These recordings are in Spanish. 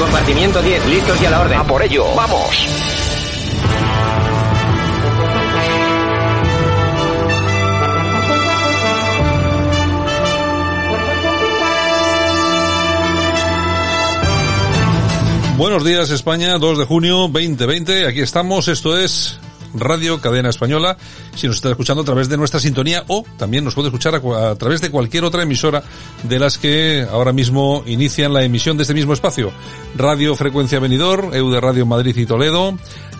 Compartimiento 10, listos y a la orden. A por ello, vamos. Buenos días España, 2 de junio 2020, aquí estamos, esto es Radio Cadena Española, si nos está escuchando a través de nuestra sintonía o también nos puede escuchar a, través de cualquier otra emisora de las que ahora mismo inician la emisión de este mismo espacio. Radio Frecuencia Venidor, EUDE Radio Madrid y Toledo,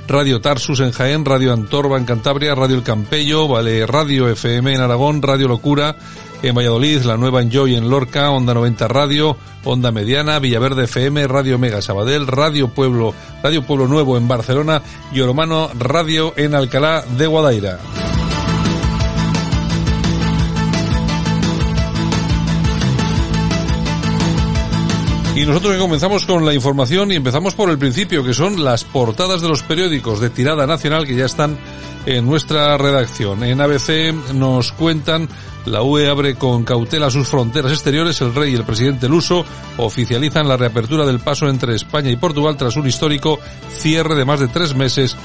Radio Tarsus en Jaén, Radio Antorba en Cantabria, Radio El Campello, Vale Radio FM en Aragón, Radio Locura en Valladolid, la nueva Enjoy en Lorca, Onda 90 Radio, Onda Mediana, Villaverde FM, Radio Mega Sabadell, Radio Pueblo, Radio Pueblo Nuevo en Barcelona y Oromano Radio en Alcalá de Guadaira. Y nosotros comenzamos con la información y empezamos por el principio, que son las portadas de los periódicos de tirada nacional que ya están en nuestra redacción. En ABC nos cuentan la UE abre con cautela sus fronteras exteriores. El rey y el presidente luso oficializan la reapertura del paso entre España y Portugal tras un histórico cierre de más de tres meses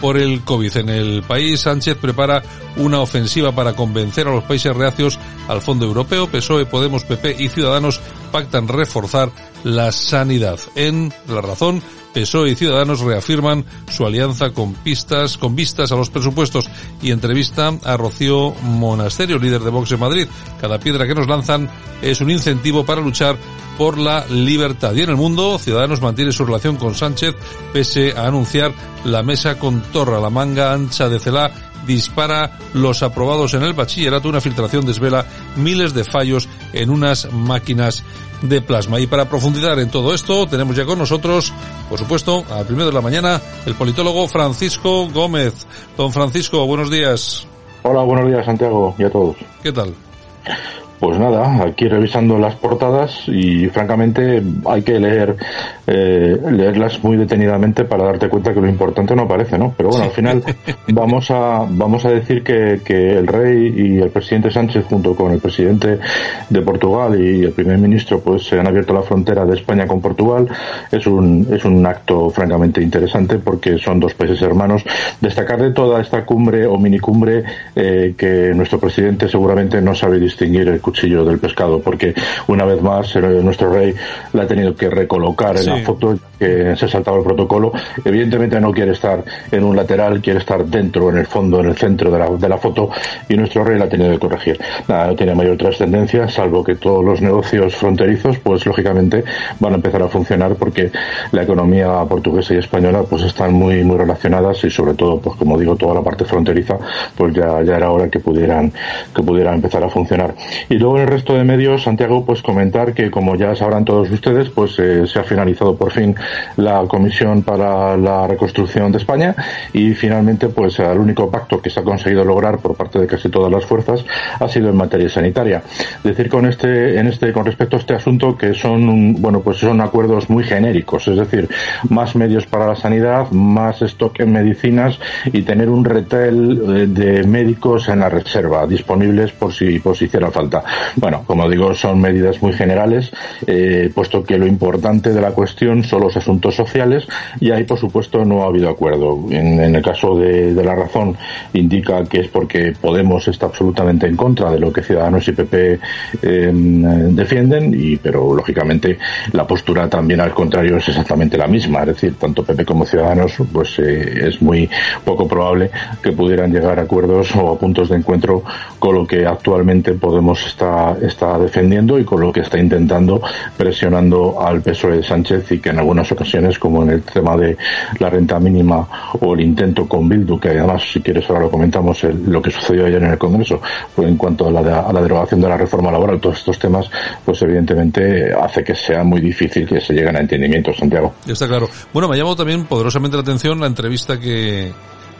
por el COVID. En el país, Sánchez prepara una ofensiva para convencer a los países reacios al Fondo Europeo. PSOE, Podemos, PP y Ciudadanos pactan reforzar la sanidad. En La Razón, PSOE y Ciudadanos reafirman su alianza con pistas, con vistas a los presupuestos y entrevista a Rocío Monasterio, líder de Vox en Madrid. Cada piedra que nos lanzan es un incentivo para luchar por la libertad. Y en el mundo, Ciudadanos mantiene su relación con Sánchez pese a anunciar la mesa con Torra, la manga ancha de Celá dispara los aprobados en el bachillerato. Una filtración desvela miles de fallos en unas máquinas de plasma. Y para profundizar en todo esto, tenemos ya con nosotros, por supuesto, al primero de la mañana, el politólogo Francisco Gómez. Don Francisco, buenos días. Hola, buenos días, Santiago, y a todos. ¿Qué tal? Pues nada, aquí revisando las portadas y francamente hay que leer eh, leerlas muy detenidamente para darte cuenta que lo importante no aparece, ¿no? Pero bueno, al final vamos a vamos a decir que, que el rey y el presidente Sánchez junto con el presidente de Portugal y el primer ministro pues se han abierto la frontera de España con Portugal. Es un es un acto francamente interesante porque son dos países hermanos. Destacar de toda esta cumbre o minicumbre eh, que nuestro presidente seguramente no sabe distinguir el cuchillo del pescado porque una vez más nuestro rey la ha tenido que recolocar en Sí. la foto que se ha saltado el protocolo. Evidentemente no quiere estar en un lateral, quiere estar dentro, en el fondo, en el centro de la, de la foto y nuestro rey la ha tenido que corregir. Nada, no tiene mayor trascendencia, salvo que todos los negocios fronterizos, pues lógicamente van a empezar a funcionar porque la economía portuguesa y española pues están muy, muy relacionadas y sobre todo, pues como digo, toda la parte fronteriza, pues ya, ya era hora que pudieran, que pudieran empezar a funcionar. Y luego en el resto de medios, Santiago, pues comentar que como ya sabrán todos ustedes, pues eh, se ha finalizado por fin la Comisión para la Reconstrucción de España y finalmente pues el único pacto que se ha conseguido lograr por parte de casi todas las fuerzas ha sido en materia sanitaria. Decir con este, en este, con respecto a este asunto que son, bueno, pues son acuerdos muy genéricos, es decir, más medios para la sanidad, más stock en medicinas y tener un retail eh, de médicos en la reserva disponibles por si, por si hiciera falta. Bueno, como digo, son medidas muy generales, eh, puesto que lo importante de la cuestión son los asuntos sociales y ahí, por supuesto, no ha habido acuerdo. En, el caso de, la razón, indica que es porque Podemos está absolutamente en contra de lo que Ciudadanos y PP em, defienden, y pero lógicamente la postura también al contrario es exactamente la misma. Es decir, tanto PP como Ciudadanos, pues eh, es muy poco probable que pudieran llegar a acuerdos o a puntos de encuentro con lo que actualmente Podemos está, está defendiendo y con lo que está intentando presionando al PSOE de Sánchez y que en algunas ocasiones, como en el tema de la renta mínima o el intento con Bildu, que además, si quieres ahora lo comentamos, lo que sucedió ayer en el Congreso, en cuanto a la, a la derogación de la reforma laboral, todos estos temas, pues evidentemente hace que sea muy difícil que se lleguen a entendimientos, Santiago. Está claro. Bueno, me ha llamado también poderosamente la atención la entrevista que,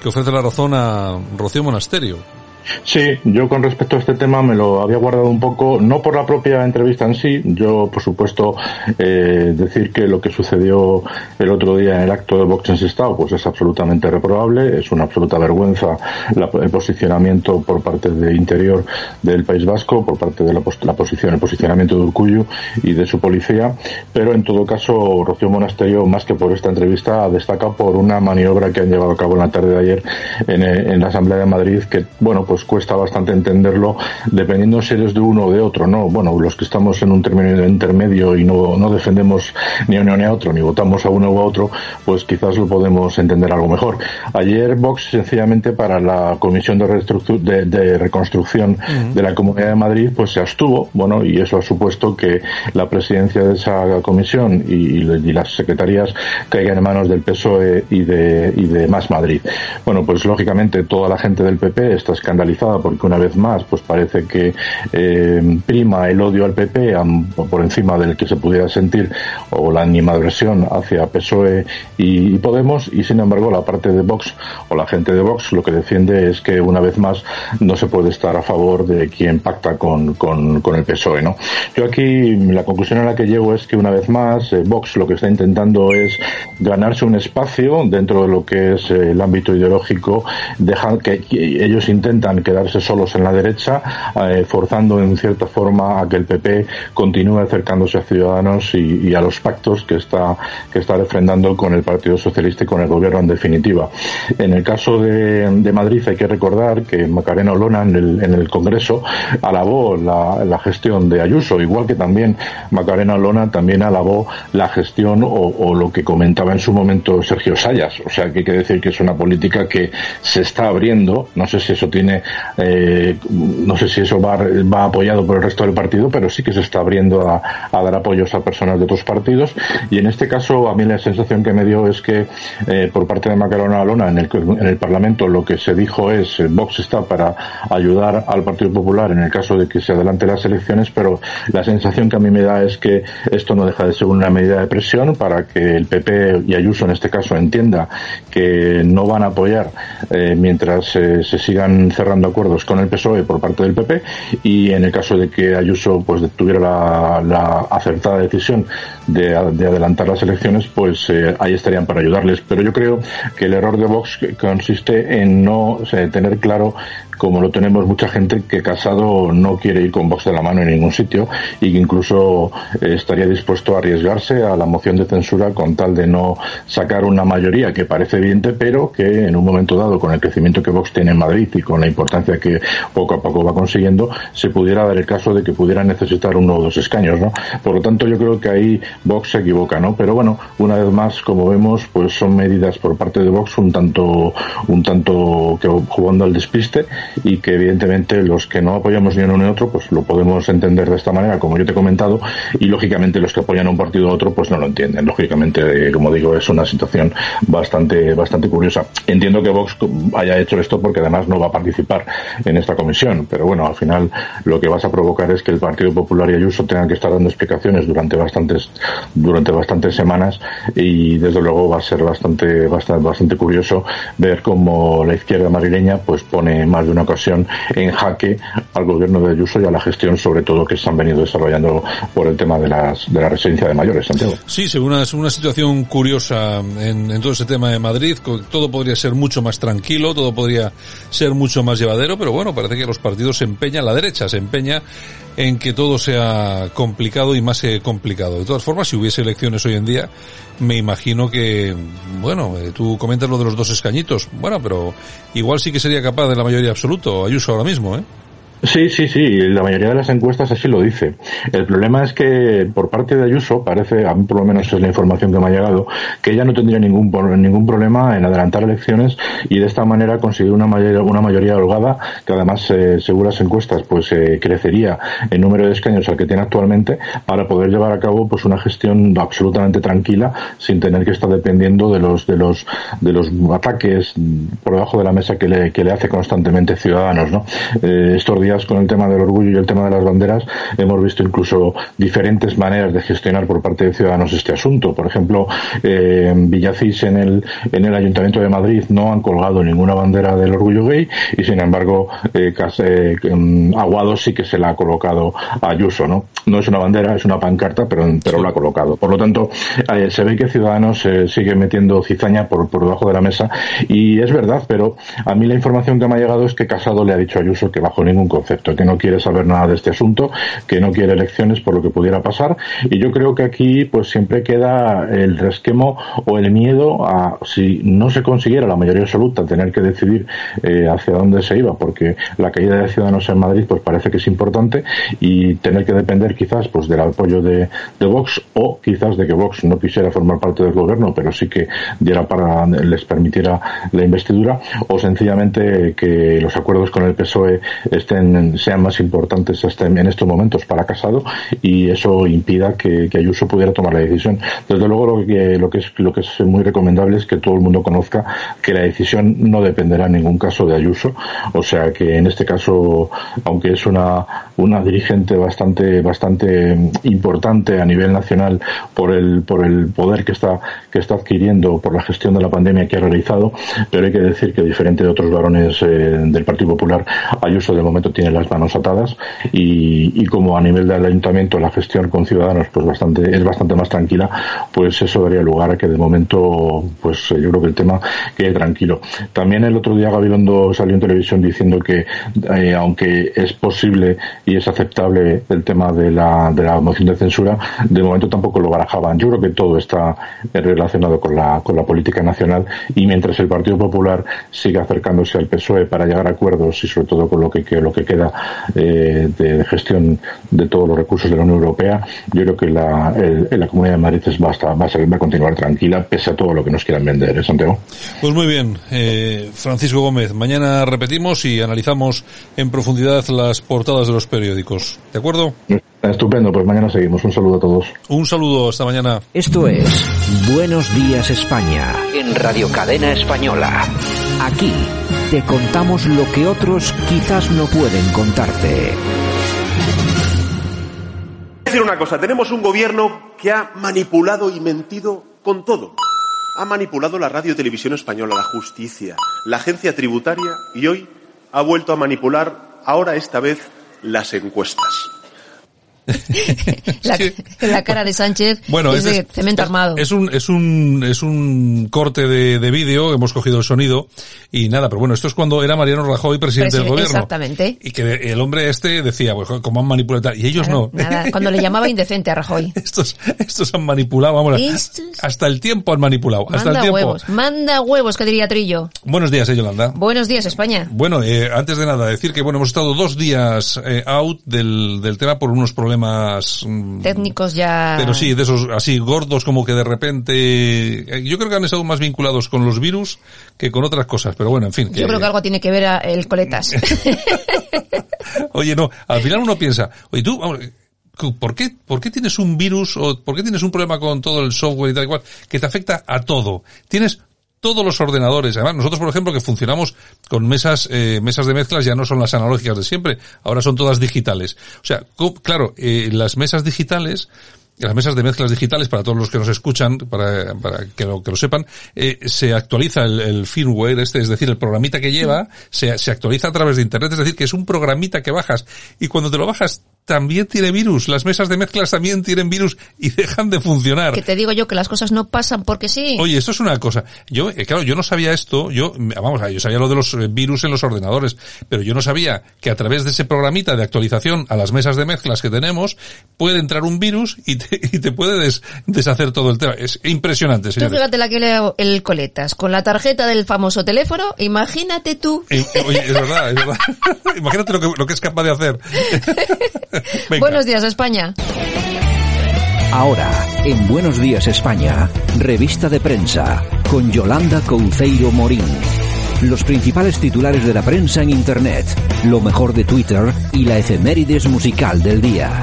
que ofrece la razón a Rocío Monasterio. Sí, yo con respecto a este tema me lo había guardado un poco, no por la propia entrevista en sí, yo por supuesto eh, decir que lo que sucedió el otro día en el acto de Vox en pues es absolutamente reprobable, es una absoluta vergüenza el posicionamiento por parte de Interior del País Vasco, por parte de la, posición, el posicionamiento de Urcuyu y de su policía, pero en todo caso Rocío Monasterio, más que por esta entrevista, destaca por una maniobra que han llevado a cabo en la tarde de ayer en la Asamblea de Madrid que, bueno, pues cuesta bastante entenderlo dependiendo si eres de uno o de otro, ¿no? Bueno, los que estamos en un término intermedio y no, no defendemos ni a uno ni a otro, ni votamos a uno u a otro, pues quizás lo podemos entender algo mejor. Ayer Vox, sencillamente para la Comisión de, de, Reconstrucción de la Comunidad de Madrid, pues se abstuvo, bueno, y eso ha supuesto que la presidencia de esa comisión y, las secretarías caigan en manos del PSOE y de, y de Más Madrid. Bueno, pues lógicamente toda la gente del PP está escandalizada porque una vez más pues parece que eh, prima el odio al PP por encima del que se pudiera sentir o la animadversión hacia PSOE y, Podemos y sin embargo la parte de Vox o la gente de Vox lo que defiende es que una vez más no se puede estar a favor de quien pacta con, con, el PSOE. ¿no? Yo aquí la conclusión a la que llego es que una vez más eh, Vox lo que está intentando es ganarse un espacio dentro de lo que es eh, el ámbito ideológico, dejar que ellos intentan quedarse solos en la derecha, eh, forzando en cierta forma a que el PP continúe acercándose a Ciudadanos y, a los pactos que está, que está refrendando con el Partido Socialista y con el Gobierno en definitiva. En el caso de, Madrid hay que recordar que Macarena Olona en el, en el Congreso alabó la, gestión de Ayuso, igual que también Macarena Olona también alabó la gestión o, o lo que comentaba en su momento Sergio Sayas. O sea que hay que decir que es una política que se está abriendo, no sé si eso tiene eh, no sé si eso va, apoyado por el resto del partido, pero sí que se está abriendo a, dar apoyos a personas de otros partidos. Y en este caso, a mí la sensación que me dio es que eh, por parte de Macarona Alona en el, en el Parlamento lo que se dijo es eh, Vox está para ayudar al Partido Popular en el caso de que se adelante las elecciones, pero la sensación que a mí me da es que esto no deja de ser una medida de presión para que el PP y Ayuso en este caso entienda que no van a apoyar mientras se sigan cerrando acuerdos con el PSOE por parte del PP y en el caso de que Ayuso pues tuviera la, acertada decisión de, adelantar las elecciones, pues eh, ahí estarían para ayudarles. Pero yo creo que el error de Vox consiste en no tener claro como lo tenemos mucha gente que Casado no quiere ir con Vox de la mano en ningún sitio y que incluso eh, estaría dispuesto a arriesgarse a la moción de censura con tal de no sacar una mayoría que parece evidente, pero que en un momento dado, con el crecimiento que Vox tiene en Madrid y con la importancia que poco a poco va consiguiendo, se pudiera dar el caso de que pudiera necesitar uno o dos escaños, ¿no? Por lo tanto, yo creo que ahí Vox se equivoca, ¿no? Pero bueno, una vez más, como vemos, pues son medidas por parte de Vox un tanto, un tanto que jugando al despiste y que evidentemente los que no apoyamos ni uno ni otro, pues lo podemos entender de esta manera, como yo te he comentado, y lógicamente los que apoyan a un partido u otro, pues no lo entienden. Lógicamente, como digo, es una situación bastante, bastante curiosa. Entiendo que Vox haya hecho esto porque además no va a participar en esta comisión, pero bueno, al final lo que vas a provocar es que el Partido Popular y Ayuso tengan que estar dando explicaciones durante bastantes, durante bastantes semanas y desde luego va a ser bastante, bastante, bastante curioso ver cómo la izquierda madrileña pues pone más de una ocasión en jaque al gobierno de Ayuso y a la gestión, sobre todo, que se han venido desarrollando por el tema de, las, de la residencia de mayores, Santiago. Sí, según una, una situación curiosa en todo ese tema de Madrid, todo podría ser mucho más tranquilo, todo podría ser mucho más más llevadero, pero bueno, parece que los partidos se empeñan, la derecha se empeña en que todo sea complicado y más complicado. De todas formas, si hubiese elecciones hoy en día, me imagino que, bueno, eh, tú comentas lo de los dos escañitos, bueno, pero igual sí que sería capaz de la mayoría absoluta, Ayuso ahora mismo, ¿eh? Sí, sí, sí, la mayoría de las encuestas así lo dice. El problema es que por parte de Ayuso, parece, a mí por lo menos es la información que me ha llegado, que ella no tendría ningún ningún problema en adelantar elecciones y de esta manera conseguir una mayoría, una mayoría holgada, que además, eh, según las encuestas, pues eh, crecería el número de escaños al que tiene actualmente, para poder llevar a cabo pues una gestión absolutamente tranquila, sin tener que estar dependiendo de los de los de los ataques por debajo de la mesa que le, que le hace constantemente Ciudadanos, ¿no? Eh, con el tema del orgullo y el tema de las banderas, hemos visto incluso diferentes maneras de gestionar por parte de Ciudadanos este asunto. Por ejemplo, eh, Villacís en el, en el Ayuntamiento de Madrid no han colgado ninguna bandera del orgullo gay y sin embargo eh, eh Aguado sí que se la ha colocado a Ayuso, ¿no? No es una bandera, es una pancarta, pero, pero lo ha colocado. Por lo tanto, eh, se ve que Ciudadanos eh, sigue metiendo cizaña por, por debajo de la mesa y es verdad, pero a mí la información que me ha llegado es que Casado le ha dicho a Ayuso que bajo ningún concepto, que no quiere saber nada de este asunto, que no quiere elecciones por lo que pudiera pasar. Y yo creo que aquí pues siempre queda el resquemo o el miedo a si no se consiguiera la mayoría absoluta tener que decidir eh, hacia dónde se iba, porque la caída de Ciudadanos en Madrid pues parece que es importante y tener que depender quizás pues del apoyo de, de Vox o quizás de que Vox no quisiera formar parte del gobierno, pero sí que diera para les permitiera la investidura o sencillamente que los acuerdos con el PSOE estén sean más importantes en estos momentos para Casado y eso impida que, Ayuso pudiera tomar la decisión. Desde luego lo que, es muy recomendable es que todo el mundo conozca que la decisión no dependerá en ningún caso de Ayuso, o sea que en este caso, aunque es una dirigente bastante bastante importante a nivel nacional por el poder que está que está adquiriendo por la gestión de la pandemia que ha realizado, pero hay que decir que diferente de otros varones eh, del Partido Popular, Ayuso de momento tiene las manos atadas y, como a nivel del ayuntamiento la gestión con ciudadanos pues bastante es bastante más tranquila pues eso daría lugar a que de momento pues yo creo que el tema quede tranquilo. También el otro día Gabilondo salió en televisión diciendo que eh, aunque es posible y es aceptable el tema de la, de la moción de censura de momento tampoco lo barajaban. Yo creo que todo está relacionado con la con la política nacional y mientras el Partido Popular siga acercándose al PSOE para llegar a acuerdos y sobre todo con lo que, que lo que queda eh, de, gestión de todos los recursos de la Unión Europea, yo creo que la, la Comunidad de Madrid va, a, va, a continuar tranquila pese a todo lo que nos quieran vender, ¿eh, Santiago? Pues muy bien, eh, Francisco Gómez, mañana repetimos y analizamos en profundidad las portadas de los periódicos. ¿De acuerdo? Estupendo, pues mañana seguimos. Un saludo a todos. Un saludo, hasta mañana. Esto es Buenos Días España en Radio Cadena Española. Aquí te contamos lo que otros quizás no pueden contarte. decir una cosa, tenemos un gobierno que ha manipulado y mentido con todo. Ha manipulado la radio televisión española, la justicia, la agencia tributaria y hoy ha vuelto a manipular, ahora esta vez, las encuestas. la, cara de Sánchez bueno, es, de cemento armado. Es un, es un, es un corte de, de vídeo, hemos cogido el sonido y nada, pero bueno, esto es cuando era Mariano Rajoy presidente del gobierno. Exactamente. Y que el hombre este decía, pues como han manipulado y ellos no. Nada, cuando le llamaba indecente a Rajoy. estos, estos han manipulado, vamos, hasta el tiempo han manipulado. Hasta manda el tiempo. huevos, manda huevos, que diría Trillo. Buenos días, eh, Yolanda. Buenos días, España. Bueno, eh, antes de nada, decir que bueno, hemos estado dos días eh, out del, del tema por unos problemas mm, técnicos ya. Pero sí, de esos así gordos como que de repente, eh, yo creo que han estado más vinculados con los virus que con otras cosas, pero bueno, en fin. Yo creo que algo tiene que ver el coletas. oye, no, al final uno piensa, oye tú, ¿por qué, ¿por qué tienes un virus o por qué tienes un problema con todo el software y tal y cual que te afecta a todo? Tienes todos los ordenadores. Además, nosotros, por ejemplo, que funcionamos con mesas, eh, mesas de mezclas, ya no son las analógicas de siempre, ahora son todas digitales. O sea, claro, eh, las mesas digitales, las mesas de mezclas digitales, para todos los que nos escuchan, para, para que, lo, que lo sepan, eh, se actualiza el, firmware este, es decir, el programita que lleva, se, se actualiza a través de Internet, es decir, que es un programita que bajas y cuando te lo bajas también tiene virus. Las mesas de mezclas también tienen virus y dejan de funcionar. Que te digo yo que las cosas no pasan porque sí. Oye, esto es una cosa. Yo, eh, claro, yo no sabía esto. Yo, vamos, yo sabía lo de los eh, virus en los ordenadores, pero yo no sabía que a través de ese programita de actualización a las mesas de mezclas que tenemos puede entrar un virus y te, y te puede des- deshacer todo el tema. Es impresionante, Tú señores. fíjate la que leo el coletas con la tarjeta del famoso teléfono, imagínate tú. Eh, Oye, es verdad, es verdad. Imagínate lo que, lo que es capaz de hacer. Venga. Buenos días, España. Ahora, en Buenos Días España, revista de prensa, con Yolanda Couceiro Morín. Los principales titulares de la prensa en Internet, lo mejor de Twitter y la efemérides musical del día.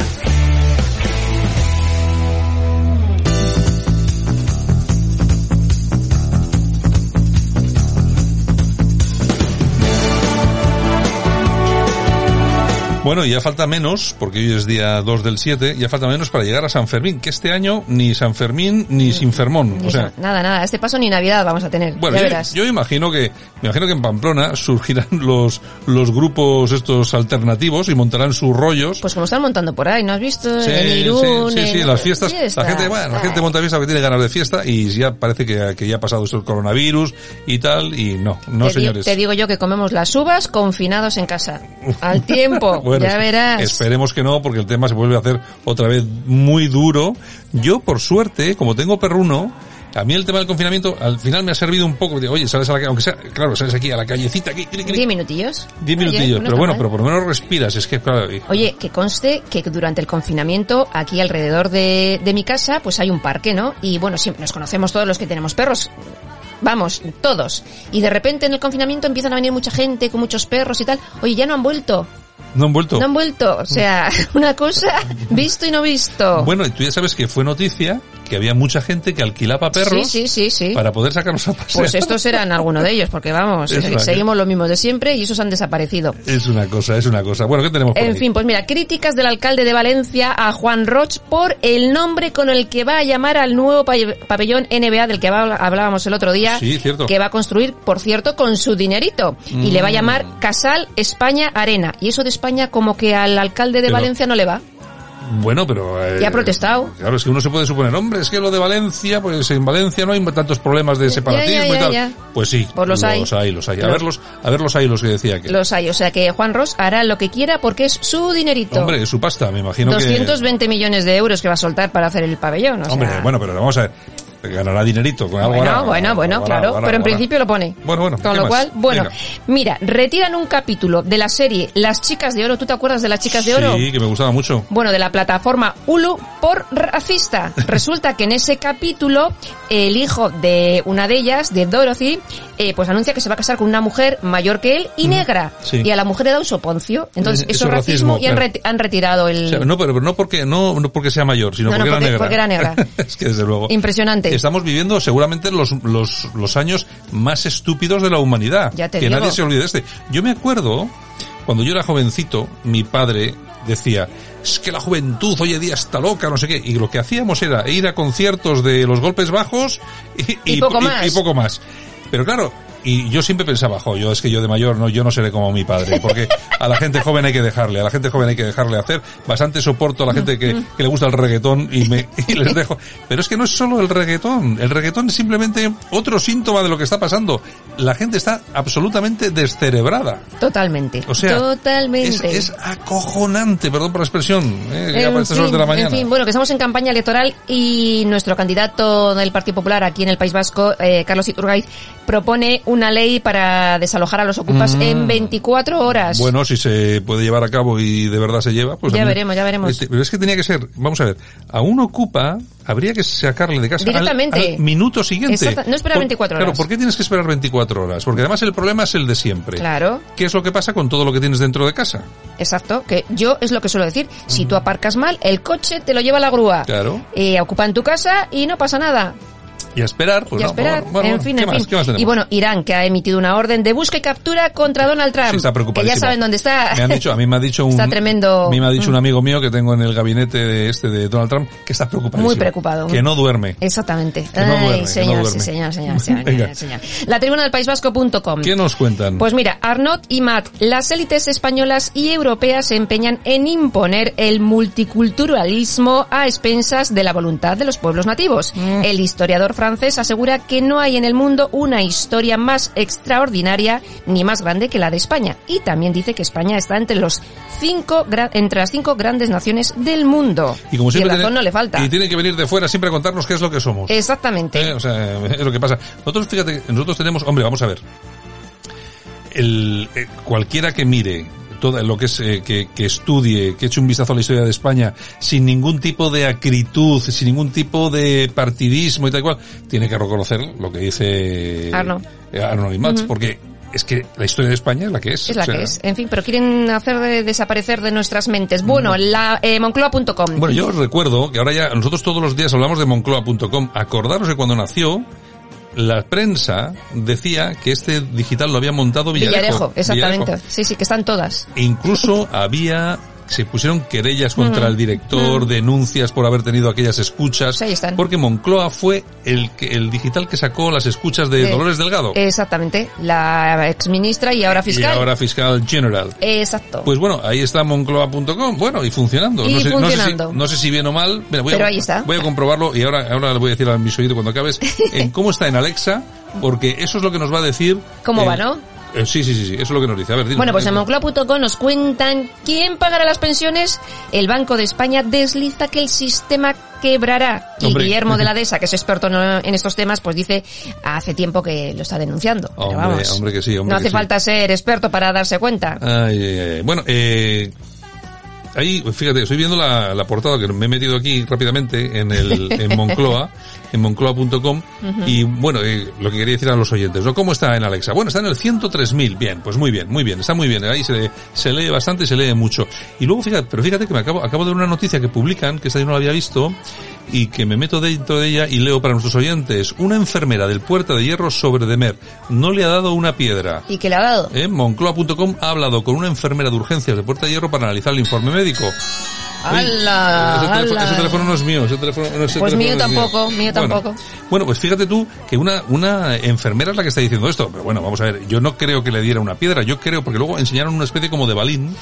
Bueno, y ya falta menos, porque hoy es día 2 del 7, ya falta menos para llegar a San Fermín, que este año ni San Fermín ni Sinfermón. O sea, nada, nada, este paso ni Navidad vamos a tener. bueno, ya yo, verás. yo imagino que, me imagino que en Pamplona surgirán los, los grupos estos alternativos y montarán sus rollos. Pues como están montando por ahí, ¿no has visto? Sí, en Irún, sí, sí, sí, en- las fiestas, fiestas. la gente, bueno, la gente monta fiesta porque tiene ganas de fiesta y ya parece que, que ya ha pasado eso el coronavirus y tal, y no, no te, di- señores. te digo yo que comemos las uvas confinados en casa. Al tiempo, Bueno, ya verás. Esperemos que no, porque el tema se vuelve a hacer otra vez muy duro. Yo, por suerte, como tengo perruno, a mí el tema del confinamiento al final me ha servido un poco de, oye, sales a la calle, aunque sea, claro, sales aquí a la callecita, aquí, cri, cri, Diez minutillos. diez Oye, minutillos, pero bueno, mal. pero por lo menos respiras, es que, claro, y- Oye, que conste que durante el confinamiento, aquí alrededor de, de mi casa, pues hay un parque, ¿no? Y bueno, siempre nos conocemos todos los que tenemos perros. Vamos, todos. Y de repente en el confinamiento empiezan a venir mucha gente con muchos perros y tal. Oye, ya no han vuelto. No han vuelto. No han vuelto. O sea, una cosa visto y no visto. Bueno, y tú ya sabes que fue noticia que había mucha gente que alquilaba perros Sí, sí, sí, sí. para poder sacarlos a pasear. Pues estos eran algunos de ellos, porque vamos, seguimos lo mismo de siempre y esos han desaparecido. Es una cosa, es una cosa. Bueno, ¿qué tenemos por En fin, pues mira, críticas del alcalde de Valencia a Juan Roch por el nombre con el que va a llamar al nuevo pa- pabellón NBA del que hablábamos el otro día. Sí, cierto. Que va a construir, por cierto, con su dinerito. Y le va a Mm. llamar Casal España Arena. Y eso de España como que al alcalde de Pero- Valencia no le va. Bueno, pero... eh, ha protestado. Claro, es que uno se puede suponer, hombre, es que lo de Valencia, pues en Valencia no hay tantos problemas de separatismo ya, y tal. ya. Pues sí, Pues los hay. Los hay, los hay. A Los- verlos, a verlos hay los que decía que... Los hay. O sea que Juan Roch hará lo que quiera porque es su dinerito. Hombre, es su pasta, me imagino 220 millones de euros que va a soltar para hacer el pabellón. o que... Hombre, sea- bueno, pero vamos a ver, ganará dinerito con algo. Bueno, hará, bueno, bueno, hará, claro, pero en principio lo pone. Bueno, bueno, Con ¿qué lo más? cual, bueno, Venga. mira, retiran un capítulo de la serie Las Chicas de Oro. ¿Tú te acuerdas de Las Chicas de Oro? Sí, que me gustaba mucho. Bueno, de la plataforma Hulu por racista. Resulta que en ese capítulo el hijo de una de ellas, de Dorothy, eh, pues anuncia que se va a casar con una mujer mayor que él y negra. sí. Y a la mujer le da un soponcio. Entonces, eso eso es es racismo, y han, retirado el... O sea, no, pero, no porque no, no porque sea mayor, sino No, no, porque, porque- era negra. porque era negra. es que desde luego. Impresionante. Estamos viviendo seguramente los, los, los años más estúpidos de la humanidad. Ya te que digo. nadie se olvide de este. Yo me acuerdo, cuando yo era jovencito, mi padre decía, es que la juventud hoy en día está loca, no sé qué. Y lo que hacíamos era ir a conciertos de los golpes bajos y, Y poco más. y poco más. Pero claro, y yo siempre pensaba, jo, yo es que yo de mayor no, yo no seré como mi padre, porque a la gente joven hay que dejarle, a la gente joven hay que dejarle hacer. Bastante soporto a la gente que, que le gusta el reggaetón y me, y les dejo. Pero es que no es solo el reggaetón, el reggaetón es simplemente otro síntoma de lo que está pasando. La gente está absolutamente descerebrada. Totalmente. O sea, Totalmente. Es, es acojonante, perdón por la expresión, eh, ya para En estas horas fin, de la mañana. en fin, bueno, que estamos en campaña electoral y nuestro candidato del Partido Popular aquí en el País Vasco, eh, Carlos Iturgaiz, propone una ley para desalojar a los ocupas Mm. en 24 horas. Bueno, si se puede llevar a cabo y de verdad se lleva, pues... Ya a mí- veremos, ya veremos. Este, Pero es que tenía que ser, vamos a ver, a un ocupa habría que sacarle de casa al- Directamente. al, minuto siguiente. Exacta- no esperar Por- 24 Claro, horas. ¿por qué tienes que esperar 24 horas? Porque además el problema es el de siempre. Claro, ¿Qué es lo que pasa con todo lo que tienes dentro de casa? exacto. Que yo es lo que suelo decir. Si tú aparcas mal, el coche te lo lleva la grúa. Claro. Eh, ocupa en tu casa y no pasa nada. Y a esperar, pues y a no, esperar. bueno, en fin, ¿qué en más? fin. ¿Qué más y bueno, Irán, que ha emitido una orden de busca y captura contra Donald Trump. Sí, está que preocupadísimo. ya saben dónde está. Me han dicho, a mí me ha dicho un, Está tremendo. a mí me ha dicho un Mm. amigo mío que tengo en el gabinete de este de Donald Trump que está preocupado. Muy preocupado. Que no duerme. Exactamente. Que no Ay, duerme, que señor, no sí, duerme. señor, señor, señor, Venga. señor. La tribuna del País Vasco.com. ¿Qué nos cuentan? Pues mira, Arnott y Matt, las élites españolas y europeas se empeñan en imponer el multiculturalismo a expensas de la voluntad de los pueblos nativos. Mm. El historiador francés asegura que no hay en el mundo una historia más extraordinaria ni más grande que la de España. Y también dice que España está entre los cinco entre las cinco grandes naciones del mundo. y como siempre razón tiene- no le falta. Y tiene que venir de fuera siempre a contarnos qué es lo que somos. Exactamente. Eh, O sea, es lo que pasa. Nosotros, fíjate, nosotros tenemos, hombre, vamos a ver. El, eh, cualquiera que mire todo lo que es, eh, que, que estudie, que eche un vistazo a la historia de España sin ningún tipo de acritud, sin ningún tipo de partidismo y tal y cual, tiene que reconocer lo que dice Arno. eh, Arno y Ujú. porque es que la historia de España es la que es. Es la O sea, que es. En fin, pero quieren hacer de- desaparecer de nuestras mentes. Bueno, la eh, Moncloa.com. Bueno, yo os recuerdo que ahora ya nosotros todos los días hablamos de Moncloa.com. Acordaros que cuando nació, la prensa decía que este digital lo había montado Villarejo. Villarejo, exactamente. Villarejo. Sí, sí, que están todas. E incluso había se pusieron querellas contra Mm, el director, mm. denuncias por haber tenido aquellas escuchas, ahí están. porque Moncloa fue el que, el digital que sacó las escuchas de Eh, Dolores Delgado Exactamente. La exministra y ahora fiscal. y ahora fiscal general. Exacto. Pues bueno, ahí está moncloa.com, bueno, y funcionando. Y no, sé, no sé si- funcionando. No, sé si, bien o mal. Mira, voy Pero a, ahí está. Voy a comprobarlo y ahora, ahora le voy a decir a mis oídos cuando acabes en cómo está en Alexa, porque eso es lo que nos va a decir. ¿Cómo eh, va, no? Eh, sí, sí, sí, sí, eso es lo que nos dice. A ver, dinos, Bueno, pues en. Moncloa.com nos cuentan quién pagará las pensiones. El Banco de España desliza que el sistema quebrará. Y Hombre. Guillermo de la Dehesa, que es experto en, estos temas, pues dice hace tiempo que lo está denunciando. Pero Hombre, vamos, hombre que sí, hombre no hace sí. falta ser experto para darse cuenta. Ay, ay, ay. Bueno, eh, ahí, fíjate, estoy viendo la, la portada que me he metido aquí rápidamente en el en Moncloa, en moncloa.com y bueno, eh, lo que quería decir a los oyentes, ¿no? ¿Cómo está en Alexa? Bueno, está en el 103.000, bien, pues muy bien, muy bien, está muy bien, ahí se, se lee bastante y se lee mucho. Y luego fíjate, pero fíjate que me acabo, acabo de ver una noticia que publican, que esta yo no la había visto, y que me meto dentro de ella y leo para nuestros oyentes, una enfermera del Puerta de Hierro sobre Demer no le ha dado una piedra. ¿Y qué le ha dado? ¿Eh? Moncloa.com ha hablado con una enfermera de urgencias de Puerta de Hierro para analizar el informe médico. ¡Hala! ese, teléfono, ¡Hala! ese teléfono no es mío. Ese teléfono, no, ese Pues teléfono mío no tampoco, mío Bueno, tampoco. Bueno, pues fíjate tú que una, una enfermera es la que está diciendo esto. Pero bueno, vamos a ver, yo no creo que le diera una piedra. Yo creo, porque luego enseñaron una especie como de balín.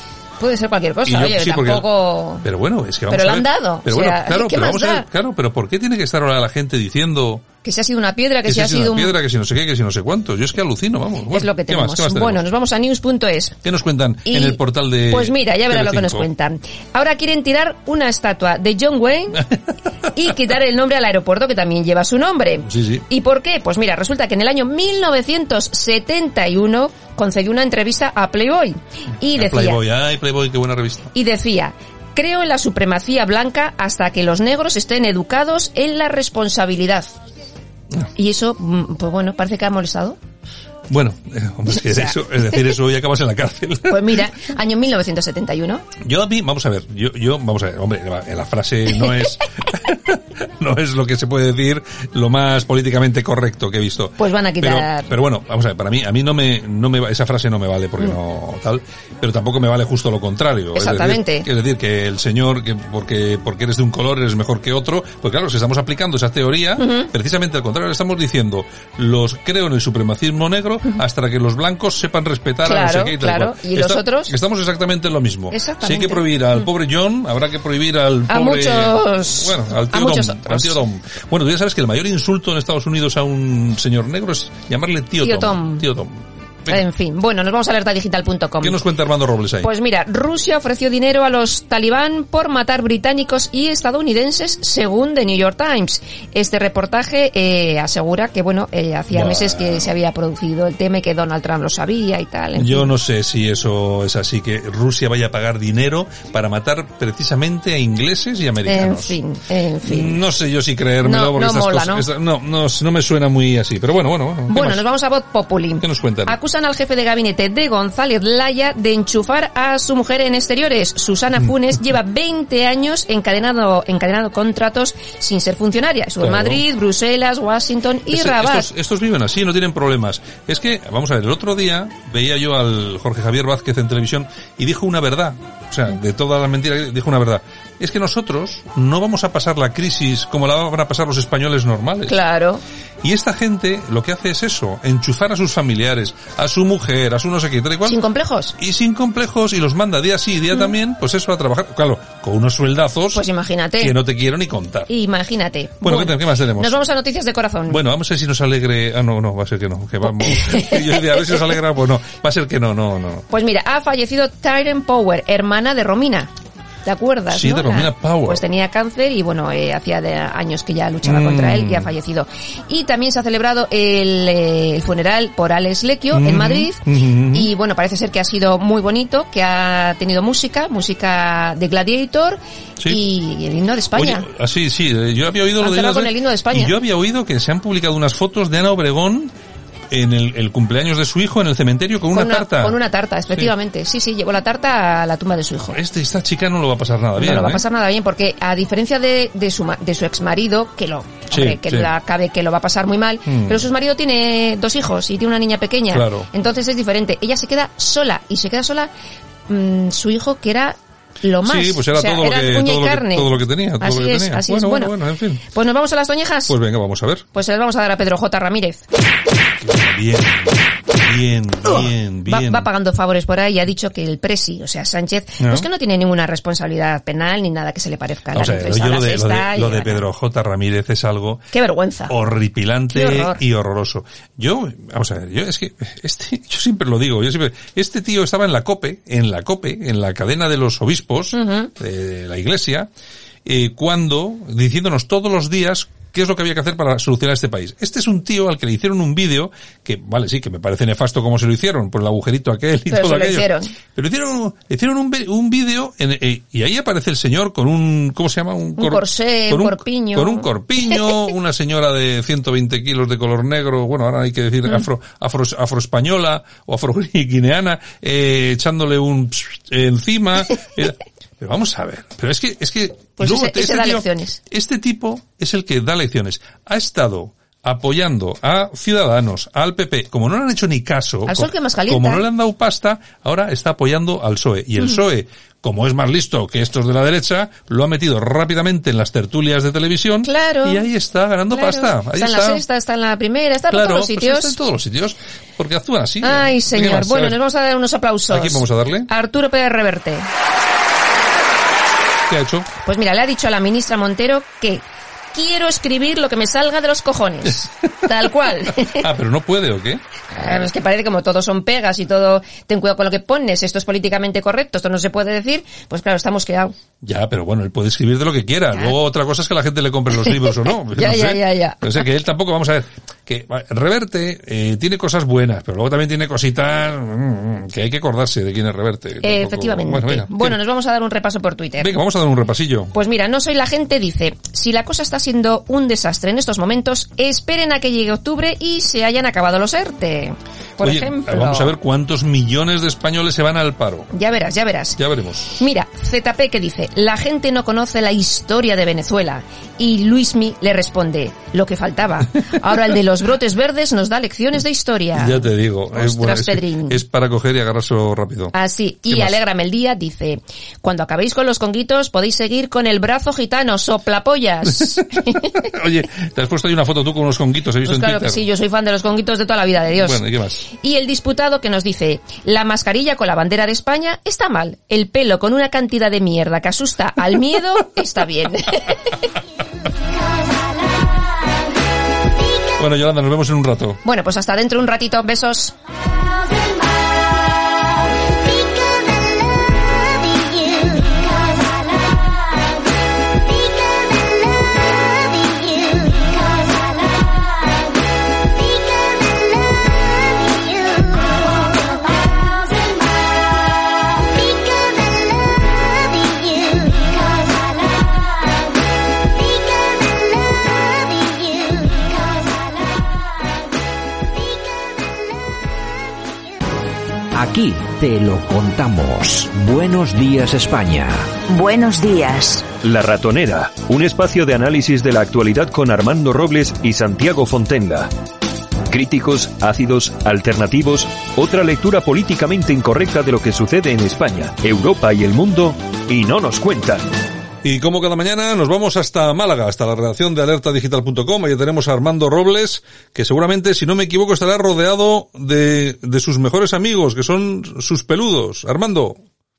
Puede ser cualquier cosa, yo- oye, sí, porque- tampoco... Pero bueno, es que vamos Pero a ver. han dado, Pero o bueno, claro, ¿qué pero vamos a ver, claro, pero ¿por qué tiene que estar ahora la gente diciendo Que si ha sido una piedra, que, que si ha si es sido una un... piedra, que si no sé qué, que si no sé cuánto? Yo es que alucino, vamos. es Bueno, lo que ¿qué más? tenemos. ¿Qué más tenemos? bueno, nos vamos a news.es. ¿Qué nos cuentan Y- en el portal de Pues mira, ya verá lo que nos cuentan. Ahora quieren tirar una estatua de John Wayne y quitar el nombre al aeropuerto que también lleva su nombre. Sí, sí. ¿Y por qué? Pues mira, resulta que en el año 1971 concedió una entrevista a Playboy y decía Playboy, ay, Playboy, qué buena revista. y decía Creo en la supremacía blanca hasta que los negros estén educados en la responsabilidad. Y eso, mm, pues bueno, parece que ha molestado. Bueno, eh, hombre, es que O sea. eso, es decir eso y acabas en la cárcel. Pues mira, año 1971. Yo a mí, vamos a ver, yo, yo, vamos a ver, hombre, la, la frase no es, no es lo que se puede decir lo más políticamente correcto que he visto. Pues van a quitar- Pero, pero bueno, vamos a ver, para mí, a mí no me, no me, esa frase no me vale porque no tal, pero tampoco me vale justo lo contrario. Es decir- Exactamente. Es decir, que el señor, que porque, porque eres de un color eres mejor que otro, pues claro, si estamos aplicando esa teoría, precisamente al contrario, le estamos diciendo, los creo en el supremacismo negro hasta que los blancos sepan respetar a no sé Claro, qué y tal claro. cual. ¿Y los otros? Estamos exactamente en lo mismo. Si hay Exactamente. que prohibir al pobre John, habrá que prohibir al A pobre... muchos- Bueno, al a tío, muchos Tom, otros. al tío Tom. Bueno, tú ya sabes que el mayor insulto en Estados Unidos a un señor negro es llamarle tío, Tío Tom. Tom. Tío Tom. Venga, En fin, bueno, nos vamos a alertadigital.com. ¿Qué nos cuenta Armando Robles ahí? Pues mira, Rusia ofreció dinero a los talibán por matar británicos y estadounidenses, según The New York Times. Este reportaje eh, asegura que, bueno, eh, hacía meses que se había producido el tema y que Donald Trump lo sabía y tal. en Yo fin. no sé si eso es así, que Rusia vaya a pagar dinero para matar precisamente a ingleses y En americanos. fin, en fin. No sé yo si creérmelo No, porque no estas mola, cosas, ¿no? esta- no, no, no me suena muy así, pero bueno, bueno. bueno, ¿qué Bueno, nos vamos a Voz Populi. ¿Qué nos cuentan? Acusan al jefe de gabinete de González Laya de enchufar a su mujer en exteriores. Susana Mm. Funes lleva 20 años encadenado, encadenado contratos sin ser funcionaria. Estuvo en Claro. Madrid, Bruselas, Washington y Ese- Rabat. estos, estos viven así, no tienen problemas. Es que, vamos a ver, el otro día veía yo al Jorge Javier Vázquez en televisión y dijo una verdad. O sea, de todas las mentiras, dijo una verdad. Es que nosotros no vamos a pasar la crisis como la van a pasar los españoles normales. Claro. Y esta gente lo que hace es eso, enchufar a sus familiares, a su mujer, a su no sé qué, tal y cual. Sin complejos. y sin complejos y los manda día sí, día también, pues eso a trabajar, claro, con unos sueldazos Pues imagínate. que no te quiero ni contar. Imagínate. Bueno, ¿qué- qué más tenemos? Nos vamos a noticias de corazón. Bueno, vamos a ver si nos alegre. Ah, no, no, va a ser que no. Que vamos. Yo decía, a ver si nos alegra, pues no. Va a ser que no, no, no. Pues mira, ha fallecido Tyron Power, hermana de Romina. ¿Te acuerdas? Sí, no? de La- Power. Pues tenía cáncer y bueno, eh, hacía de años que ya luchaba Mm. contra él y ha fallecido. Y también se ha celebrado el, eh, el funeral por Alex Lequio en Mm. Madrid. Mm. Y bueno, parece ser que ha sido muy bonito, que ha tenido música, música de Gladiator Sí. y el himno de España. Oye, así, sí, eh, yo había oído lo de cerrado las- con el himno de España. Y yo había oído que se han publicado unas fotos de Ana Obregón en el, el cumpleaños de su hijo en el cementerio con, con una tarta. Con una tarta, efectivamente. Sí, sí, llevó la tarta a la tumba de su hijo. Este, esta chica no lo va a pasar nada bien. no le va a ¿eh? pasar nada bien porque a diferencia de, de su de su ex marido que lo Sí, hombre, que sí. la cabe que lo va a pasar muy mal Mm. pero su marido tiene dos hijos y tiene una niña pequeña Claro. entonces es diferente ella se queda sola y se queda sola mm, su hijo que era lo más Sí, pues era O sea, todo lo que- uña y todo lo que- carne. todo lo que tenía, todo así lo que es tenía. así Bueno, es bueno, bueno, bueno, en fin. pues nos vamos a las toñejas Pues venga, vamos a ver. pues se las vamos a dar a Pedro J. Ramírez Bien, bien, bien, va, bien. va pagando favores por ahí y ha dicho que el presi, o sea, Sánchez, ¿No? pues que no tiene ninguna responsabilidad penal ni nada que se le parezca. A La yo a lo de, lo de- sexta y lo de a- Pedro J. Ramírez es algo Qué vergüenza. horripilante Qué horror. y horroroso. Yo, vamos a ver, yo es que este, yo siempre lo digo, yo siempre, este tío estaba en la COPE, en la COPE, en la cadena de los obispos de la iglesia, eh, cuando, diciéndonos todos los días qué es lo que había que hacer para solucionar este país. Este es un tío al que le hicieron un vídeo, que vale, sí, que me parece nefasto cómo se lo hicieron, por el agujerito aquel y Pero todo se lo aquello. hicieron. Pero hicieron, hicieron un, un vídeo eh, y ahí aparece el señor con un, ¿cómo se llama? Un, cor- corsé, con un corpiño. Con un corpiño, una señora de 120 kilos de color negro, bueno, ahora hay que decir Mm. afro, afro, afroespañola o afro-guineana, eh, echándole un encima. eh, pero vamos a ver, pero es que, es que, Pues luego ese- ese da lecciones. Este tipo es el que da lecciones. Ha estado apoyando a Ciudadanos, al PP, como no le han hecho ni caso, Al sol que más como no le han dado pasta, ahora está apoyando al PSOE. Y el PSOE, como es más listo que estos de la derecha, lo ha metido rápidamente en las tertulias de televisión. Claro. Y ahí está ganando Claro. pasta. Ahí está en la sexta, está en la primera, está Claro, por todos los pues sitios. está en todos los sitios. Porque actúan así. Ay, ¿Qué señor. Bueno, nos vamos a dar unos aplausos. ¿A quién vamos a darle? Arturo Pérez Reverte. ¿Qué ha hecho? Pues mira, le ha dicho a la ministra Montero que quiero escribir lo que me salga de los cojones. Tal cual. Ah, pero no puede, ¿o qué? Claro, es que parece como todo son pegas y todo, ten cuidado con lo que pones, esto es políticamente correcto, esto no se puede decir, pues claro, estamos quedados. Ya, pero bueno, él puede escribir de lo que quiera. Luego otra cosa es que la gente le compre los libros o no. Ya, No ya, sé. ya, ya. O sea, que él tampoco, vamos a ver, que Reverte eh, tiene cosas buenas, pero luego también tiene cositas mm, que hay que acordarse de quién es Reverte. Eh, efectivamente. Bueno, venga, Bueno, nos vamos a dar un repaso por Twitter. venga, vamos a dar un repasillo. Pues mira, no soy la gente, dice, si la cosa está siendo un desastre en estos momentos, esperen a que llegue octubre y se hayan acabado los ERTE. Por Oye, ejemplo. vamos a ver cuántos millones de españoles se van al paro. Ya verás, ya verás. Ya veremos. Mira, ZP que dice, la gente no conoce la historia de Venezuela. Y Luismi le responde, lo que faltaba. Ahora el de los brotes verdes nos da lecciones de historia. Ya te digo. es, bueno, es, que Pedrín. es para coger y agarrarse rápido. Así, ¿Qué y alégrame el día, dice, cuando acabéis con los conguitos podéis seguir con el brazo gitano, soplapollas. Oye, te has puesto ahí una foto tú con unos conguitos, he visto pues en claro que sí, yo soy fan de los conguitos de toda la vida de Dios. Bueno, ¿y qué más? Y el disputado que nos dice, la mascarilla con la bandera de España está mal, el pelo con una cantidad de mierda que asusta al miedo está bien. Bueno, Yolanda, nos vemos en un rato. bueno, pues hasta dentro un ratito, besos. Aquí te lo contamos. Buenos días España. Buenos días. La Ratonera, un espacio de análisis de la actualidad con Armando Robles y Santiago Fontenga. Críticos, ácidos, alternativos, otra lectura políticamente incorrecta de lo que sucede en España, Europa y el mundo, y no nos cuentan. Y como cada mañana nos vamos hasta Málaga, hasta la redacción de alertadigital.com. Allí tenemos a Armando Robles, que seguramente, si no me equivoco, estará rodeado de, de sus mejores amigos, que son sus peludos. Armando.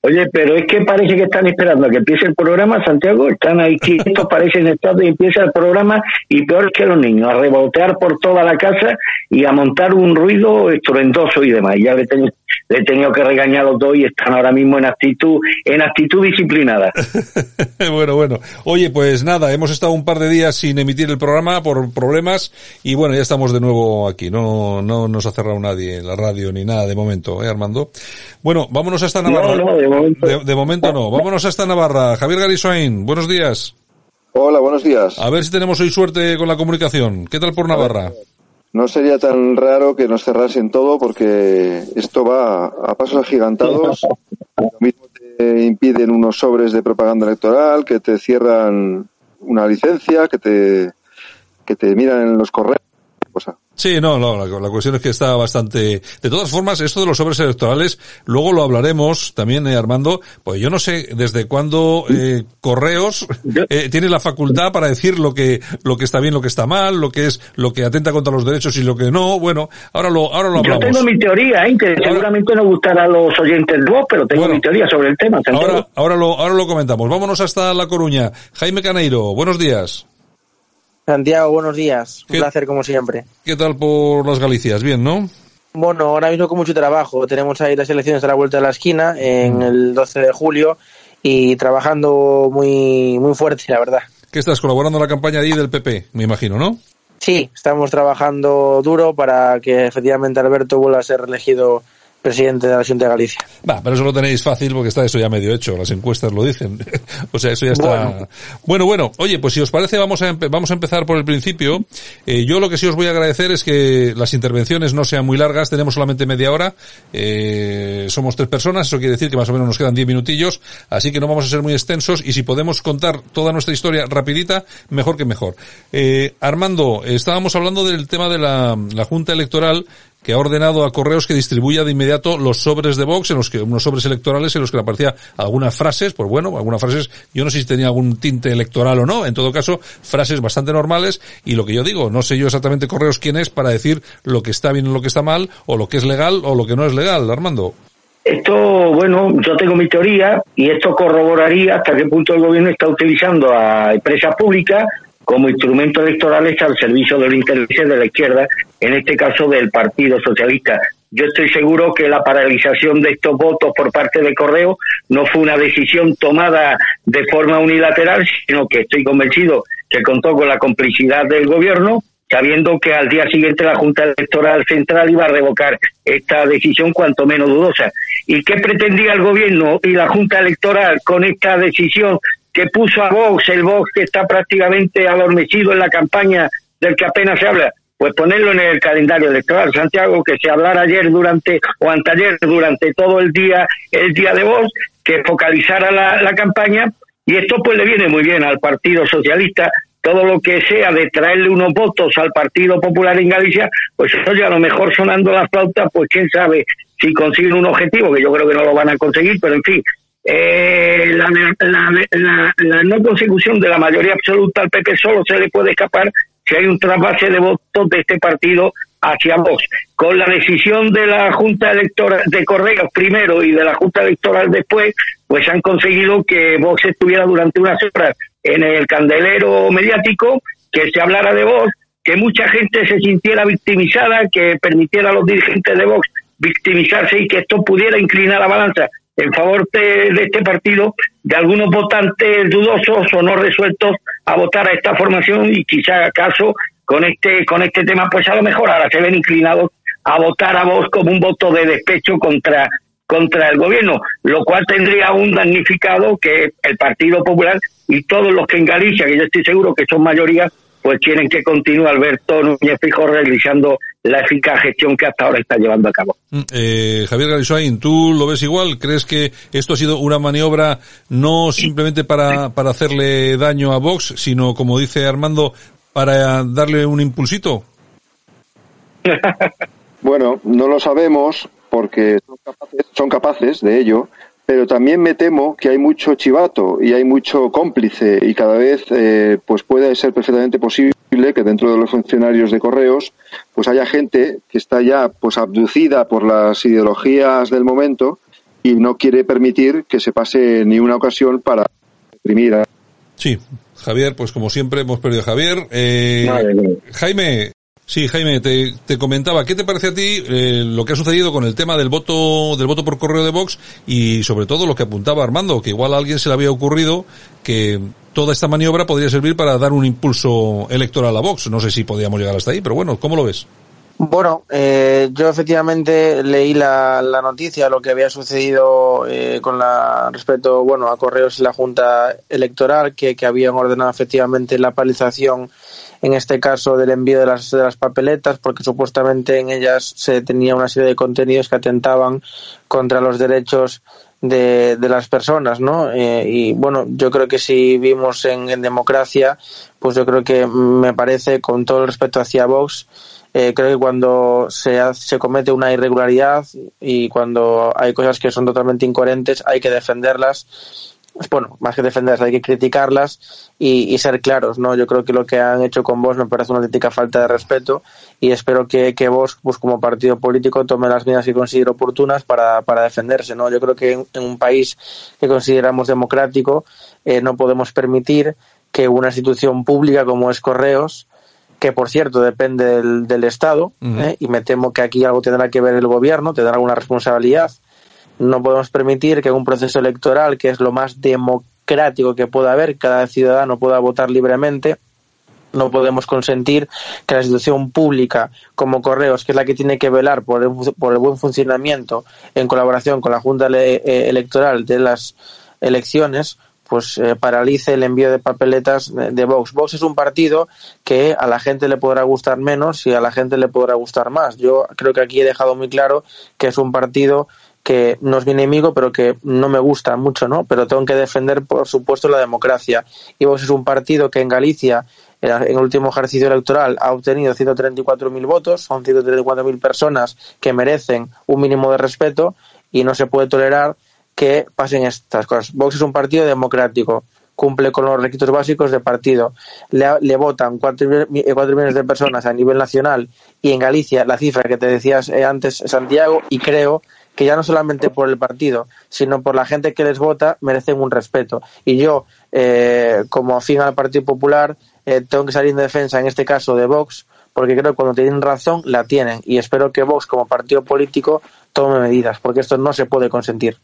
Oye, pero es que parece que están esperando a que empiece el programa, Santiago. Están ahí quietos, parecen estar y empieza el programa y peor que los niños, a rebotear por toda la casa y a montar un ruido estruendoso y demás. Ya le, tengo, le he tenido que regañar a los dos y están ahora mismo en actitud, en actitud disciplinada. bueno, bueno. Oye, pues nada, hemos estado un par de días sin emitir el programa por problemas y bueno, ya estamos de nuevo aquí. No, no nos ha cerrado nadie en la radio ni nada de momento, ¿eh, Armando? Bueno, vámonos hasta Navarra. No, no, de momento. De, de momento no. Vámonos hasta Navarra. Javier Garisoain, buenos días. Hola, buenos días. A ver si tenemos hoy suerte con la comunicación. ¿Qué tal por Navarra? No sería tan raro que nos cerrasen todo porque esto va a pasos agigantados. Lo mismo te impiden unos sobres de propaganda electoral, que te cierran una licencia, que te, que te miran en los correos. Cosa. Sí, no, no, la, la, cuestión es que está bastante... De todas formas, esto de los sobres electorales, luego lo hablaremos también, eh, Armando, pues yo no sé desde cuándo eh, Correos eh, tiene la facultad para decir lo que lo que está bien, lo que está mal, lo que es lo que atenta contra los derechos y lo que no. Bueno, ahora lo ahora lo hablamos. Yo tengo mi teoría, ¿eh? que ahora, seguramente no gustará a los oyentes vos, pero tengo bueno, mi teoría sobre el tema. Ahora, ahora, lo, ahora lo comentamos. Vámonos hasta La Coruña. Jaime Caneiro, buenos días. Santiago, buenos días. Un placer como siempre. ¿Qué tal por las Galicias? Bien, ¿no? Bueno, ahora mismo con mucho trabajo. Tenemos ahí las elecciones a la vuelta de la esquina en el 12 de julio y trabajando muy, muy fuerte, la verdad. ¿Qué estás colaborando en la campaña ahí del PP, me imagino, no? Sí, estamos trabajando duro para que efectivamente Alberto vuelva a ser reelegido presidente de la Junta de Galicia. Va, pero eso lo tenéis fácil porque está eso ya medio hecho, las encuestas lo dicen. o sea, eso ya está. Bueno. bueno, bueno, oye, pues si os parece vamos a vamos a empezar por el principio. Eh, yo lo que sí os voy a agradecer es que las intervenciones no sean muy largas, tenemos solamente media hora. Eh, somos tres personas, eso quiere decir que más o menos nos quedan diez minutillos, así que no vamos a ser muy extensos y si podemos contar toda nuestra historia rapidita, mejor que mejor. Eh, Armando, estábamos hablando del tema de la, la Junta Electoral que ha ordenado a Correos que distribuya de inmediato los sobres de Vox, en los que, unos sobres electorales en los que aparecía algunas frases, pues bueno, algunas frases, yo no sé si tenía algún tinte electoral o no, en todo caso, frases bastante normales, y lo que yo digo, no sé yo exactamente Correos quién es para decir lo que está bien o lo que está mal, o lo que es legal o lo que no es legal, Armando. Esto, bueno, yo tengo mi teoría y esto corroboraría hasta qué punto el gobierno está utilizando a empresas públicas como instrumento electoral está al servicio de los intereses de la izquierda, en este caso del Partido Socialista. Yo estoy seguro que la paralización de estos votos por parte de Correo no fue una decisión tomada de forma unilateral, sino que estoy convencido que contó con la complicidad del gobierno, sabiendo que al día siguiente la Junta Electoral Central iba a revocar esta decisión cuanto menos dudosa. ¿Y qué pretendía el gobierno y la Junta Electoral con esta decisión que puso a Vox, el Vox que está prácticamente adormecido en la campaña del que apenas se habla, pues ponerlo en el calendario electoral, Santiago, que se hablara ayer durante o anteayer durante todo el día, el día de Vox, que focalizara la, la campaña, y esto pues le viene muy bien al Partido Socialista, todo lo que sea de traerle unos votos al Partido Popular en Galicia, pues oye, a lo mejor sonando las flautas, pues quién sabe si consiguen un objetivo, que yo creo que no lo van a conseguir, pero en fin, eh, la, la, la, la, no consecución de la mayoría absoluta al PP solo se le puede escapar si hay un trasvase de votos de este partido hacia Vox. Con la decisión de la Junta Electoral de Correos primero y de la Junta Electoral después, pues han conseguido que Vox estuviera durante unas horas en el candelero mediático, que se hablara de Vox, que mucha gente se sintiera victimizada, que permitiera a los dirigentes de Vox victimizarse y que esto pudiera inclinar la balanza en favor de, este partido de algunos votantes dudosos o no resueltos a votar a esta formación y quizá acaso con este con este tema pues a lo mejor ahora se ven inclinados a votar a vos como un voto de despecho contra contra el gobierno, lo cual tendría un damnificado que el Partido Popular y todos los que en Galicia, que yo estoy seguro que son mayoría, pues tienen que continuar Alberto Núñez Fijo realizando la eficaz gestión que hasta ahora está llevando a cabo. Mm, eh, Javier Garisoain, ¿tú lo ves igual? ¿Crees que esto ha sido una maniobra no simplemente para, para hacerle daño a Vox, sino, como dice Armando, para darle un impulsito? bueno, no lo sabemos porque son capaces, son capaces de ello, pero también me temo que hay mucho chivato y hay mucho cómplice y cada vez eh, pues puede ser perfectamente posible que dentro de los funcionarios de correos pues haya gente que está ya pues abducida por las ideologías del momento y no quiere permitir que se pase ni una ocasión para reprimir a... Sí, Javier, pues como siempre hemos perdido a Javier. Eh, Jaime, Sí, Jaime, te, te, comentaba, ¿qué te parece a ti eh, lo que ha sucedido con el tema del voto del voto por correo de Vox y sobre todo lo que apuntaba Armando, que igual a alguien se le había ocurrido que toda esta maniobra podría servir para dar un impulso electoral a Vox. No sé si podíamos llegar hasta ahí, pero bueno, ¿cómo lo ves? Bueno, eh, yo efectivamente leí la, la, noticia, lo que había sucedido eh, con la respecto, bueno, a correos y la Junta Electoral, que, que habían ordenado efectivamente la paralización en este caso del envío de las, de las papeletas, porque supuestamente en ellas se tenía una serie de contenidos que atentaban contra los derechos de, de las personas, ¿no? Eh, y bueno, yo creo que si vimos en, democracia, pues yo creo que me parece, con todo el respeto hacia Vox, eh, creo que cuando se, se comete una irregularidad y cuando hay cosas que son totalmente incoherentes, hay que defenderlas bueno, más que defenderlas hay que criticarlas y, y, ser claros, ¿no? Yo creo que lo que han hecho con vos me parece una auténtica falta de respeto y espero que, que vos, pues como partido político, tome las medidas que considere oportunas para, para defenderse, ¿no? Yo creo que en, en un país que consideramos democrático eh, no podemos permitir que una institución pública como es Correos, que por cierto depende del, del Estado, uh -huh. ¿eh? y me temo que aquí algo tendrá que ver el gobierno, tendrá alguna responsabilidad, no podemos permitir que un proceso electoral, que es lo más democrático que pueda haber, cada ciudadano pueda votar libremente, no podemos consentir que la institución pública como Correos, que es la que tiene que velar por el, por el buen funcionamiento en colaboración con la Junta eh, Electoral de las elecciones, pues eh, paralice el envío de papeletas de, Vox. Vox es un partido que a la gente le podrá gustar menos y a la gente le podrá gustar más. Yo creo que aquí he dejado muy claro que es un partido que no es mi enemigo, pero que no me gusta mucho, ¿no? Pero tengo que defender, por supuesto, la democracia. Y Vox es un partido que en Galicia, en el último ejercicio electoral, ha obtenido 134.000 votos, son 134.000 personas que merecen un mínimo de respeto y no se puede tolerar que pasen estas cosas. Vox es un partido democrático, cumple con los requisitos básicos de partido. Le, le votan 4, millones de personas a nivel nacional y en Galicia la cifra que te decías eh, antes, Santiago, y creo que ya no solamente por el partido, sino por la gente que les vota, merecen un respeto. Y yo, eh, como afín al Partido Popular, eh, tengo que salir en defensa, en este caso, de Vox, porque creo que cuando tienen razón, la tienen. Y espero que Vox, como partido político, tome medidas, porque esto no se puede consentir.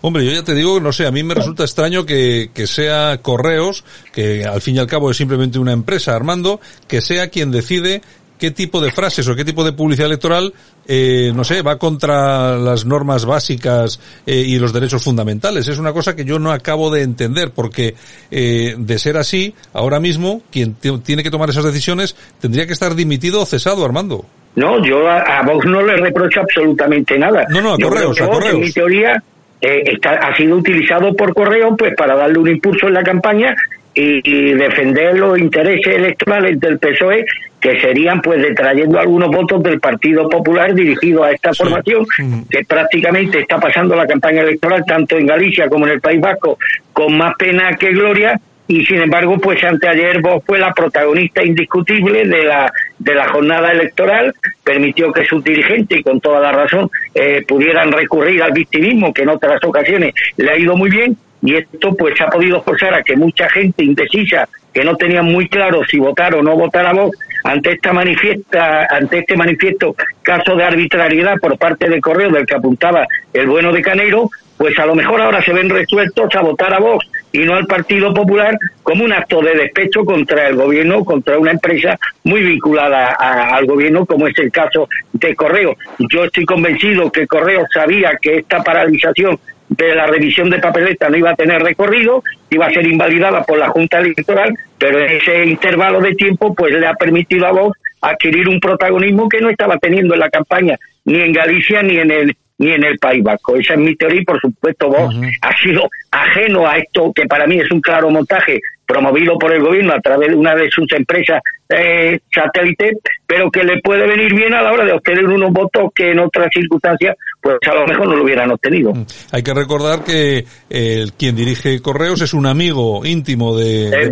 Hombre, yo ya te digo, no sé, a mí me resulta extraño que, que sea Correos, que al fin y al cabo es simplemente una empresa, Armando, que sea quien decide qué tipo de frases o qué tipo de publicidad electoral, eh, no sé, va contra las normas básicas eh, y los derechos fundamentales. Es una cosa que yo no acabo de entender, porque eh, de ser así, ahora mismo, quien tiene que tomar esas decisiones tendría que estar dimitido o cesado, Armando. No, yo a, a Vox no le reprocho absolutamente nada. No, no, a yo correos, a correos. En mi teoría, eh, está, ha sido utilizado por correo pues para darle un impulso en la campaña y, y, defender los intereses electorales del PSOE que serían pues detrayendo algunos votos del Partido Popular dirigido a esta sí. formación que prácticamente está pasando la campaña electoral tanto en Galicia como en el País Vasco con más pena que gloria y sin embargo pues anteayer vos fue la protagonista indiscutible de la de la jornada electoral permitió que sus dirigentes y con toda la razón eh, pudieran recurrir al victimismo que en otras ocasiones le ha ido muy bien y esto pues ha podido forzar a que mucha gente indecisa que no tenía muy claro si votar o no votar a Vox ante esta manifiesta ante este manifiesto caso de arbitrariedad por parte de Correo del que apuntaba el bueno de Canero pues a lo mejor ahora se ven resueltos a votar a Vox y no al Partido Popular como un acto de despecho contra el gobierno, contra una empresa muy vinculada a, al gobierno, como es el caso de Correo. Yo estoy convencido que Correo sabía que esta paralización de la revisión de papeleta no iba a tener recorrido, iba a ser invalidada por la Junta Electoral, pero en ese intervalo de tiempo pues le ha permitido a Vox adquirir un protagonismo que no estaba teniendo en la campaña, ni en Galicia ni en el ni en el País Vasco. Esa es mi teoría y, por supuesto, Vox ha sido ajeno a esto, que para mí es un claro montaje promovido por el gobierno a través de una de sus empresas eh, satélite, pero que le puede venir bien a la hora de obtener unos votos que en otras circunstancias, pues a lo mejor no lo hubieran obtenido. Mm. Hay que recordar que el, quien dirige Correos es un amigo íntimo de, de,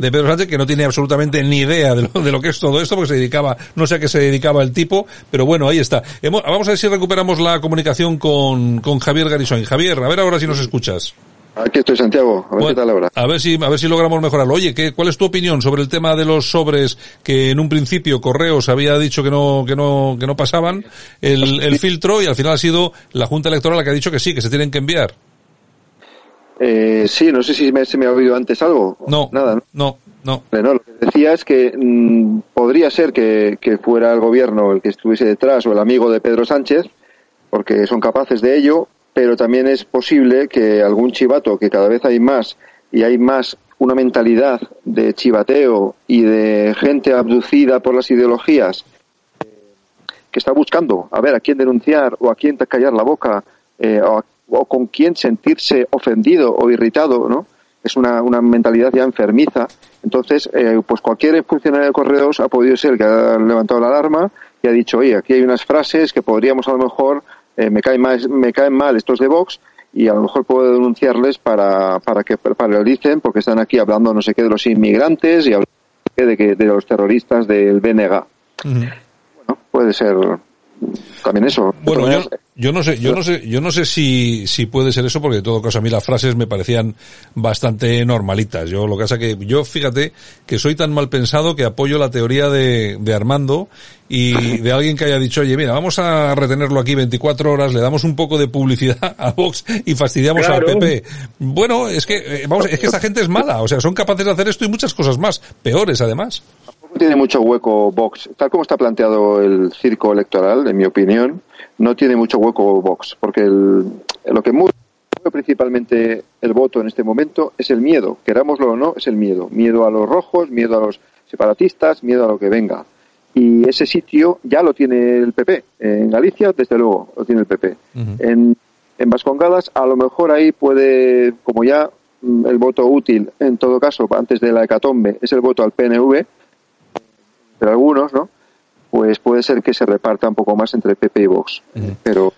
Pedro, Sánchez, que no tiene absolutamente ni idea de lo, de lo, que es todo esto, porque se dedicaba, no sé a qué se dedicaba el tipo, pero bueno, ahí está. vamos a ver si recuperamos la comunicación con, con Javier Garisón. Javier, a ver ahora si nos escuchas. Aquí estoy, Santiago. A ver qué tal ahora. A ver si, a ver si logramos mejorarlo. Oye, ¿qué, ¿cuál es tu opinión sobre el tema de los sobres que en un principio Correos había dicho que no, que no, que no pasaban el, el filtro y al final ha sido la Junta Electoral la que ha dicho que sí, que se tienen que enviar? Eh, sí, no sé si me, se me ha oído antes algo. No. Nada, ¿no? No, no. lo que decía es que mm, podría ser que, que fuera el gobierno el que estuviese detrás o el amigo de Pedro Sánchez, porque son capaces de ello, pero también es posible que algún chivato, que cada vez hay más y hay más una mentalidad de chivateo y de gente abducida por las ideologías que está buscando a ver a quién denunciar o a quién callar la boca eh, o, con quién sentirse ofendido o irritado, ¿no? Es una, una mentalidad ya enfermiza. Entonces, eh, pues cualquier funcionario de correos ha podido ser que ha levantado la alarma y ha dicho, oye, aquí hay unas frases que podríamos a lo mejor eh, me, caen mal, me caen mal estos de Vox y a lo mejor puedo denunciarles para, para que paralicen porque están aquí hablando no sé qué de los inmigrantes y de, que, de los terroristas del BNG. Bueno, puede ser también eso. Bueno, yo, no sé, yo no sé, yo no sé si, si puede ser eso, porque de todo caso a mí las frases me parecían bastante normalitas. Yo lo que pasa que yo fíjate que soy tan mal pensado que apoyo la teoría de, de Armando y de alguien que haya dicho, oye, mira, vamos a retenerlo aquí 24 horas, le damos un poco de publicidad a Vox y fastidiamos al PP. Bueno, es que, eh, vamos, es que esta gente es mala, o sea, son capaces de hacer esto y muchas cosas más, peores además. Tiene mucho hueco Vox, tal como está planteado el circo electoral, en mi opinión, no tiene mucho hueco Vox, porque lo que mueve principalmente el voto en este momento es el miedo, querámoslo o no, es el miedo. Miedo a los rojos, miedo a los separatistas, miedo a lo que venga. Y ese sitio ya lo tiene el PP. En Galicia, desde luego, lo tiene el PP. en, en Vascongadas, a lo mejor ahí puede, como ya mm, el voto útil, en todo caso, antes de la hecatombe, es el voto al PNV, pero algunos, ¿no? pues puede ser que se reparta un poco más entre PP y Vox. Pero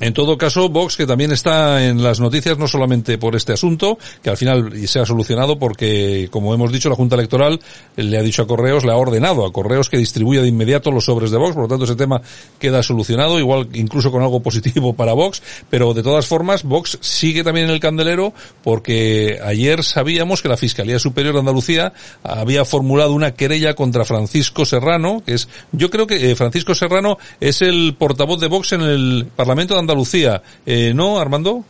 En todo caso, Vox, que también está en las noticias, no solamente por este asunto, que al final se ha solucionado porque, como hemos dicho, la Junta Electoral le ha dicho a Correos, le ha ordenado a Correos que distribuya de inmediato los sobres de Vox, por lo tanto ese tema queda solucionado, igual incluso con algo positivo para Vox, pero de todas formas, Vox sigue también en el candelero porque ayer sabíamos que la Fiscalía Superior de Andalucía había formulado una querella contra Francisco Serrano, que es, yo creo que eh, Francisco Serrano es el portavoz de Vox en el Parlamento de Andalucía, eh, ¿no, Armando?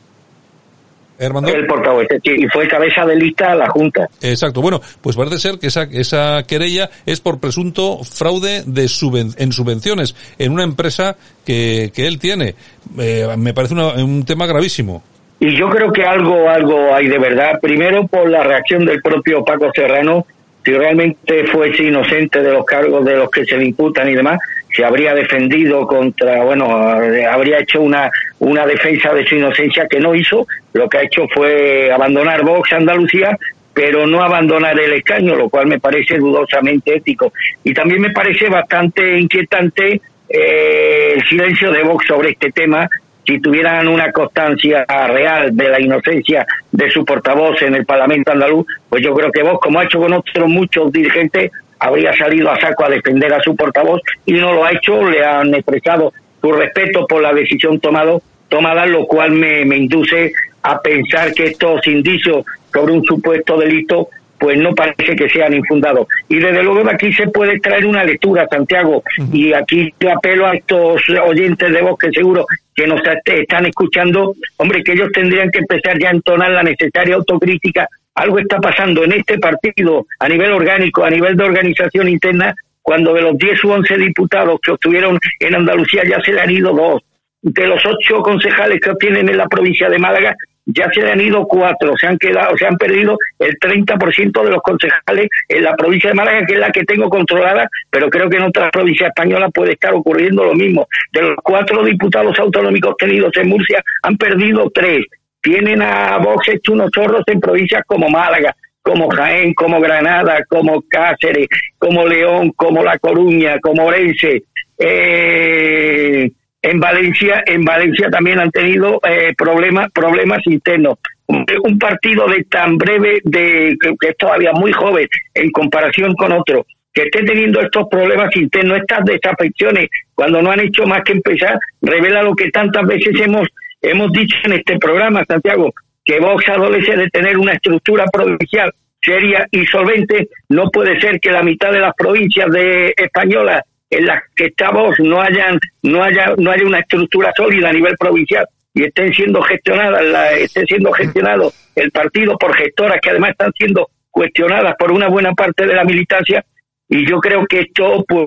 Armando. El portavoz, y fue cabeza de lista a la Junta. Exacto. Bueno, pues parece ser que esa, esa querella es por presunto fraude de en subvenciones en una empresa que, que él tiene. Eh, me parece un tema gravísimo. Y yo creo que algo, algo hay de verdad. Primero por la reacción del propio Paco Serrano, si realmente fuese inocente de los cargos de los que se le imputan y demás, se habría defendido contra, bueno, habría hecho una, una defensa de su inocencia que no hizo. Lo que ha hecho fue abandonar Vox Andalucía, pero no abandonar el escaño, lo cual me parece dudosamente ético. Y también me parece bastante inquietante eh, el silencio de Vox sobre este tema. Si tuvieran una constancia real de la inocencia de su portavoz en el Parlamento andaluz, pues yo creo que Vox, como ha hecho con otros muchos dirigentes, habría salido a saco a defender a su portavoz y no lo ha hecho, le han expresado su respeto por la decisión tomado, tomada, lo cual me, me induce a pensar que estos indicios sobre un supuesto delito pues no parece que sean infundados. Y desde luego de aquí se puede traer una lectura, Santiago, y aquí yo apelo a estos oyentes de voz que seguro que nos están escuchando, hombre, que ellos tendrían que empezar ya a entonar la necesaria autocrítica algo está pasando en este partido a nivel orgánico, a nivel de organización interna, cuando de los 10 u 11 diputados que obtuvieron en Andalucía ya se le han ido dos. de los ocho concejales que obtienen en la provincia de Málaga, ya se han ido cuatro, se han quedado, se han perdido el 30% de los concejales en la provincia de Málaga, que es la que tengo controlada, pero creo que en otras provincias españolas puede estar ocurriendo lo mismo. De los cuatro diputados autonómicos tenidos en Murcia, han perdido tres. Tienen a Vox hecho unos chorros en provincias como Málaga, como Jaén, como Granada, como Cáceres, como León, como La Coruña, como Orense. Eh, en Valencia, en Valencia también han tenido eh, problemas, problemas internos. Un partido de tan breve, de que es todavía muy joven en comparación con otro, que esté teniendo estos problemas internos, estas desafecciones, cuando no han hecho más que empezar, revela lo que tantas veces hemos hemos dicho en este programa, Santiago, que Vox adolece de tener una estructura provincial seria y solvente. No puede ser que la mitad de las provincias de españolas en las que está Vox no hayan, no haya, no haya una estructura sólida a nivel provincial y estén siendo gestionadas, la, esté siendo gestionado el partido por gestoras que además están siendo cuestionadas por una buena parte de la militancia y yo creo que esto pues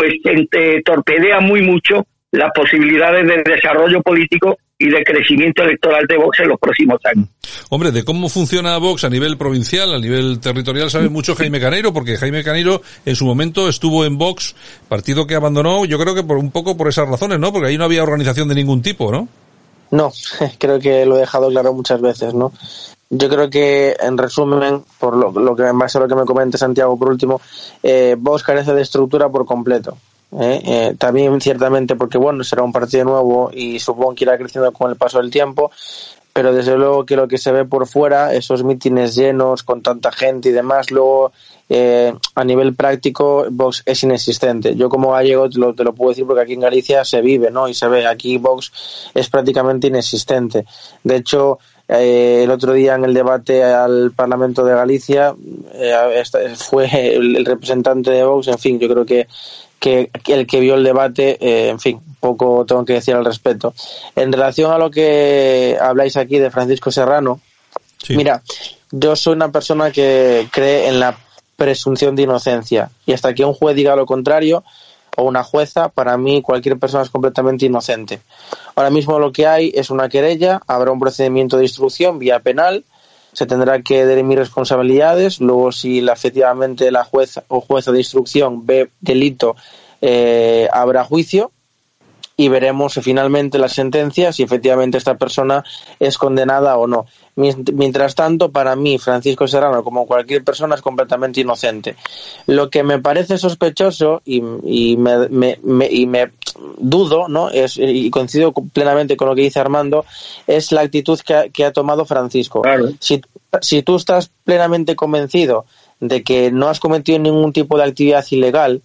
torpedea muy mucho las posibilidades de desarrollo político y de crecimiento electoral de Vox en los próximos años. Hombre, de cómo funciona Vox a nivel provincial, a nivel territorial, sabe mucho Jaime Caneiro, porque Jaime Caneiro en su momento estuvo en Vox, partido que abandonó, yo creo que por un poco por esas razones, ¿no? Porque ahí no había organización de ningún tipo, ¿no? No, creo que lo he dejado claro muchas veces, ¿no? Yo creo que, en resumen, por lo, que en base a lo que me comenta Santiago por último, eh, Vox carece de estructura por completo. ¿Eh? Eh, también ciertamente porque bueno será un partido nuevo y supongo que irá creciendo con el paso del tiempo pero desde luego que lo que se ve por fuera esos mítines llenos con tanta gente y demás luego eh, a nivel práctico Vox es inexistente. Yo como gallego te lo, te lo puedo decir porque aquí en Galicia se vive no y se ve aquí Vox es prácticamente inexistente. De hecho el otro día en el debate al Parlamento de Galicia fue el, representante de Vox, en fin, yo creo que que, el que vio el debate, eh, en fin, poco tengo que decir al respecto. En relación a lo que habláis aquí de Francisco Serrano, mira, yo soy una persona que cree en la presunción de inocencia y hasta que un juez diga lo contrario o una jueza, para mí cualquier persona es completamente inocente. Ahora mismo lo que hay es una querella, habrá un procedimiento de instrucción vía penal, se tendrá que derimir responsabilidades. Luego, si efectivamente la jueza o jueza de instrucción ve delito, eh, habrá juicio y veremos finalmente la sentencia si efectivamente esta persona es condenada o no. Mientras tanto, para mí, Francisco Serrano, como cualquier persona, es completamente inocente. Lo que me parece sospechoso y, me, y me, dudo, ¿no? Es, y coincido plenamente con lo que dice Armando, es la actitud que ha, tomado Francisco. Si, si tú estás plenamente convencido de que no has cometido ningún tipo de actividad ilegal,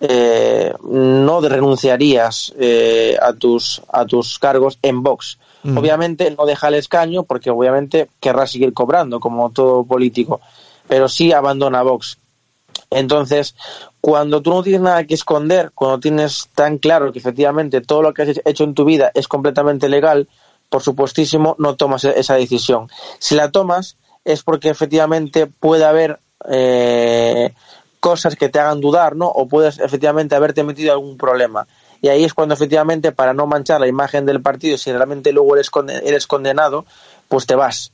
eh, no renunciarías eh, a tus a tus cargos en Vox. Mm. Obviamente no deja el escaño porque obviamente querrá seguir cobrando como todo político, pero sí abandona Vox. Entonces, cuando tú no tienes nada que esconder, cuando tienes tan claro que efectivamente todo lo que has hecho en tu vida es completamente legal, por supuestísimo no tomas esa decisión. Si la tomas es porque efectivamente puede haber eh, cosas que te hagan dudar, ¿no? O puedes efectivamente haberte metido algún problema. Y ahí es cuando efectivamente, para no manchar la imagen del partido, si realmente luego eres, eres condenado, pues te vas.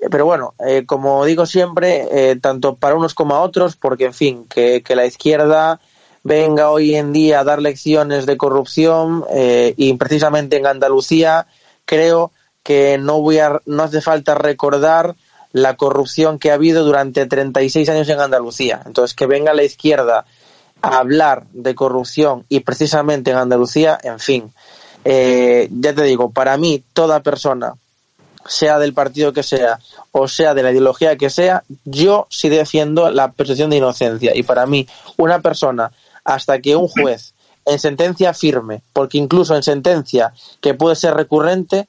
Eh, pero bueno, eh, como digo siempre, eh, tanto para unos como a otros, porque en fin, que, que, la izquierda venga hoy en día a dar lecciones de corrupción y precisamente en Andalucía, creo que no voy a, no hace falta recordar la corrupción que ha habido durante 36 años en Andalucía. Entonces, que venga la izquierda a hablar de corrupción y precisamente en Andalucía, en fin, eh, ya te digo, para mí toda persona, sea del partido que sea o sea de la ideología que sea, yo sí defiendo la presunción de inocencia. Y para mí, una persona, hasta que un juez en sentencia firme, porque incluso en sentencia que puede ser recurrente,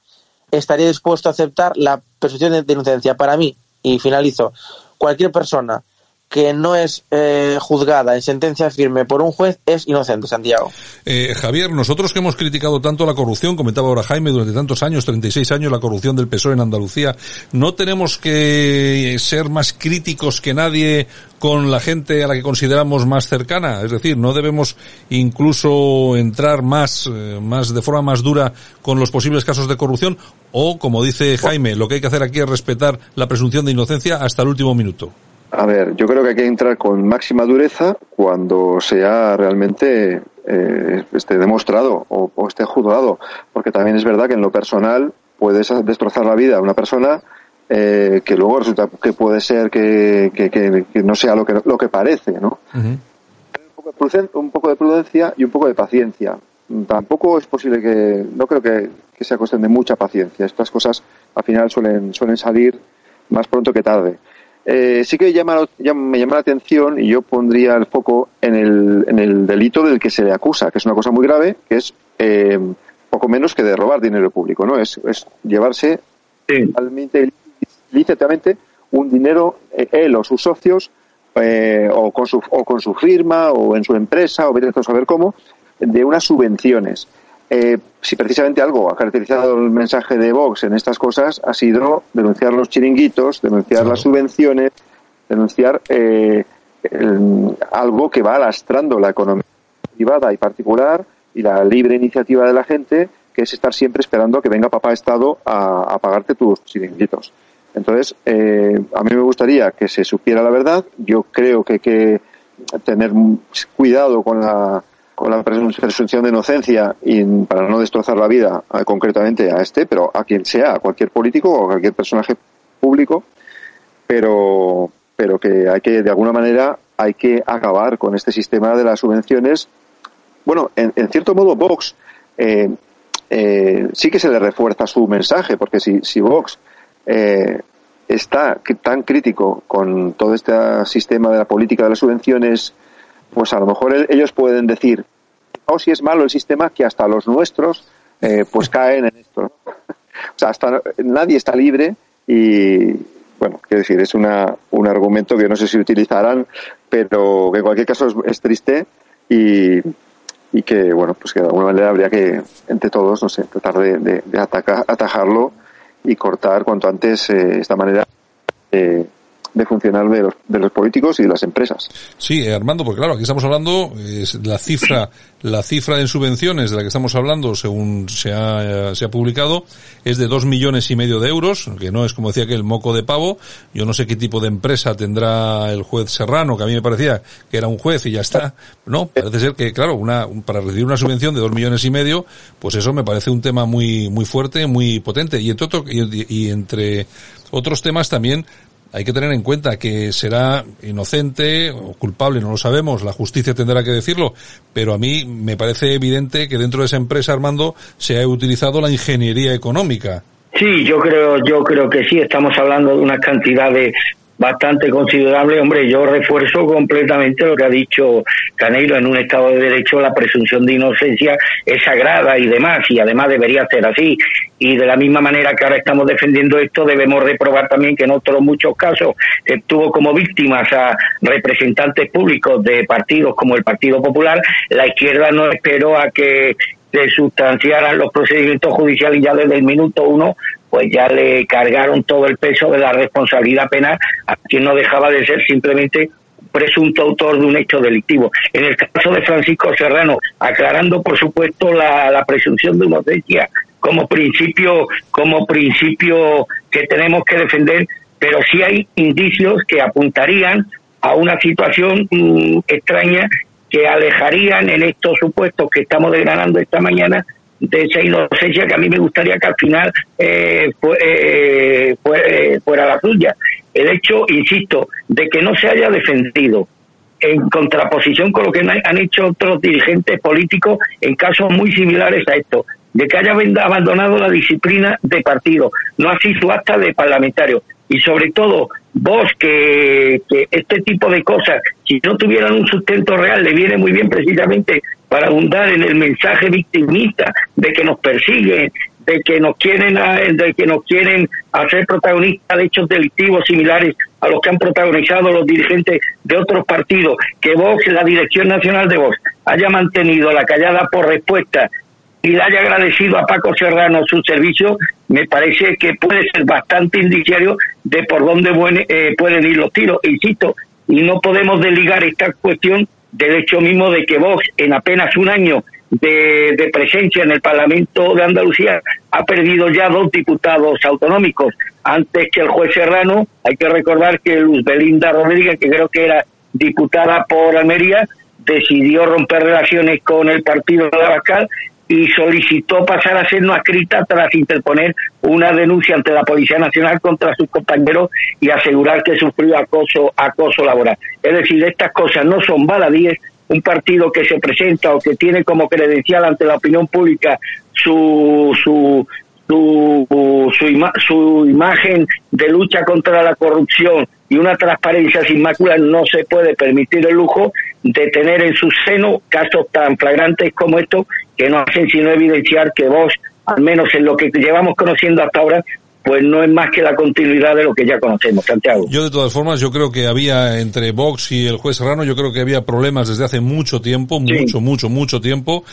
estaría dispuesto a aceptar la presunción de inocencia. Para mí, y finalizo, cualquier persona que no es eh, juzgada en sentencia firme por un juez es inocente, Santiago. Eh, Javier, nosotros que hemos criticado tanto la corrupción, comentaba ahora Jaime, durante tantos años, 36 años, la corrupción del PSOE en Andalucía, ¿no tenemos que ser más críticos que nadie con la gente a la que consideramos más cercana? Es decir, ¿no debemos incluso entrar más, eh, más de forma más dura con los posibles casos de corrupción? O, como dice Jaime, lo que hay que hacer aquí es respetar la presunción de inocencia hasta el último minuto. A ver, yo creo que hay que entrar con máxima dureza cuando sea realmente eh, esté demostrado o, esté juzgado, porque también es verdad que en lo personal puedes destrozar la vida a una persona eh, que luego resulta que puede ser que, que, no sea lo que, lo que parece, ¿no? un, poco de prudencia y un poco de paciencia. Tampoco es posible que, no creo que, sea cuestión de mucha paciencia. Estas cosas al final suelen, suelen salir más pronto que tarde. Eh, sí que llama, me llama la atención y yo pondría el foco en el, en el delito del que se le acusa, que es una cosa muy grave, que es eh, poco menos que de robar dinero público, ¿no? Es, es llevarse realmente lícitamente un dinero, eh, él o sus socios, o, con su, o con su firma, o en su empresa, o ver a saber cómo, de unas subvenciones. Eh, si precisamente algo ha caracterizado el mensaje de Vox en estas cosas ha sido denunciar los chiringuitos, denunciar las subvenciones, denunciar eh, algo que va alastrando la economía privada y particular y la libre iniciativa de la gente, que es estar siempre esperando a que venga papá Estado a, pagarte tus chiringuitos. Entonces, eh, a mí me gustaría que se supiera la verdad. Yo creo que hay que tener cuidado con la con la presunción de inocencia y para no destrozar la vida concretamente a este, pero a quien sea, a cualquier político o a cualquier personaje público, pero, pero que hay que, de alguna manera, hay que acabar con este sistema de las subvenciones. Bueno, en, cierto modo, Vox eh, eh, sí que se le refuerza su mensaje, porque si, si Vox eh, está tan crítico con todo este sistema de la política de las subvenciones pues a lo mejor ellos pueden decir, o si es malo el sistema, que hasta los nuestros eh, pues caen en esto. o sea, hasta nadie está libre y, bueno, quiero decir, es una, un argumento que no sé si utilizarán, pero que en cualquier caso es, triste y, y que, bueno, pues que de alguna manera habría que, entre todos, no sé, tratar de, de, atajarlo y cortar cuanto antes eh, esta manera eh, de funcionar de los, de los políticos y de las empresas. Sí, eh, Armando, porque claro, aquí estamos hablando, es la cifra, la cifra en subvenciones de la que estamos hablando, según se ha, se ha publicado, es de dos millones y medio de euros, que no es como decía que el moco de pavo. Yo no sé qué tipo de empresa tendrá el juez Serrano, que a mí me parecía que era un juez y ya está. No, parece ser que, claro, una, para recibir una subvención de dos millones y medio, pues eso me parece un tema muy, muy fuerte, muy potente. Y y entre otros temas también hay que tener en cuenta que será inocente o culpable, no lo sabemos, la justicia tendrá que decirlo, pero a mí me parece evidente que dentro de esa empresa, Armando, se ha utilizado la ingeniería económica. Sí, yo creo, yo creo que sí. Estamos hablando de una cantidad de bastante considerable. Hombre, yo refuerzo completamente lo que ha dicho Caneiro. En un Estado de Derecho la presunción de inocencia es sagrada y demás, y además debería ser así. Y de la misma manera que ahora estamos defendiendo esto, debemos reprobar también que en otros muchos casos tuvo como víctimas a representantes públicos de partidos como el Partido Popular. La izquierda no esperó a que se sustanciaran los procedimientos judiciales ya desde el minuto uno pues ya le cargaron todo el peso de la responsabilidad penal a quien no dejaba de ser simplemente presunto autor de un hecho delictivo. En el caso de Francisco Serrano, aclarando por supuesto la, la presunción de inocencia como principio, como principio que tenemos que defender, pero sí hay indicios que apuntarían a una situación mm, extraña que alejarían en estos supuestos que estamos desgranando esta mañana de esa inocencia que a mí me gustaría que al final eh, eh, eh, fuera la suya. El hecho, insisto, de que no se haya defendido en contraposición con lo que han hecho otros dirigentes políticos en casos muy similares a esto, de que haya abandonado la disciplina de partido, no así su acta de parlamentario. Y sobre todo, vos que, que este tipo de cosas, si no tuvieran un sustento real, le viene muy bien precisamente para abundar en el mensaje victimista de que nos persiguen, de que nos quieren de que nos quieren hacer protagonistas de hechos delictivos similares a los que han protagonizado los dirigentes de otros partidos, que Vox, la Dirección Nacional de Vox, haya mantenido la callada por respuesta y le haya agradecido a Paco Serrano su servicio, me parece que puede ser bastante indiciario de por dónde eh, pueden ir los tiros. Insisto, y no podemos desligar esta cuestión del hecho mismo de que Vox en apenas un año de, presencia en el Parlamento de Andalucía ha perdido ya dos diputados autonómicos antes que el juez Serrano. Hay que recordar que Luz Belinda Rodríguez, que creo que era diputada por Almería, decidió romper relaciones con el partido de Abascal y solicitó pasar a ser no escrita tras interponer una denuncia ante la Policía Nacional contra sus compañeros y asegurar que sufrió acoso acoso laboral. Es decir, estas cosas no son baladíes, un partido que se presenta o que tiene como credencial ante la opinión pública su su su, su, imagen de lucha contra la corrupción y una transparencia sin mácula no se puede permitir el lujo de tener en su seno casos tan flagrantes como estos que no hacen sino evidenciar que vos, al menos en lo que llevamos conociendo hasta ahora, pues no es más que la continuidad de lo que ya conocemos, Santiago. Yo de todas formas, yo creo que había entre Vox y el juez Serrano, yo creo que había problemas desde hace mucho tiempo, mucho, mucho, mucho tiempo,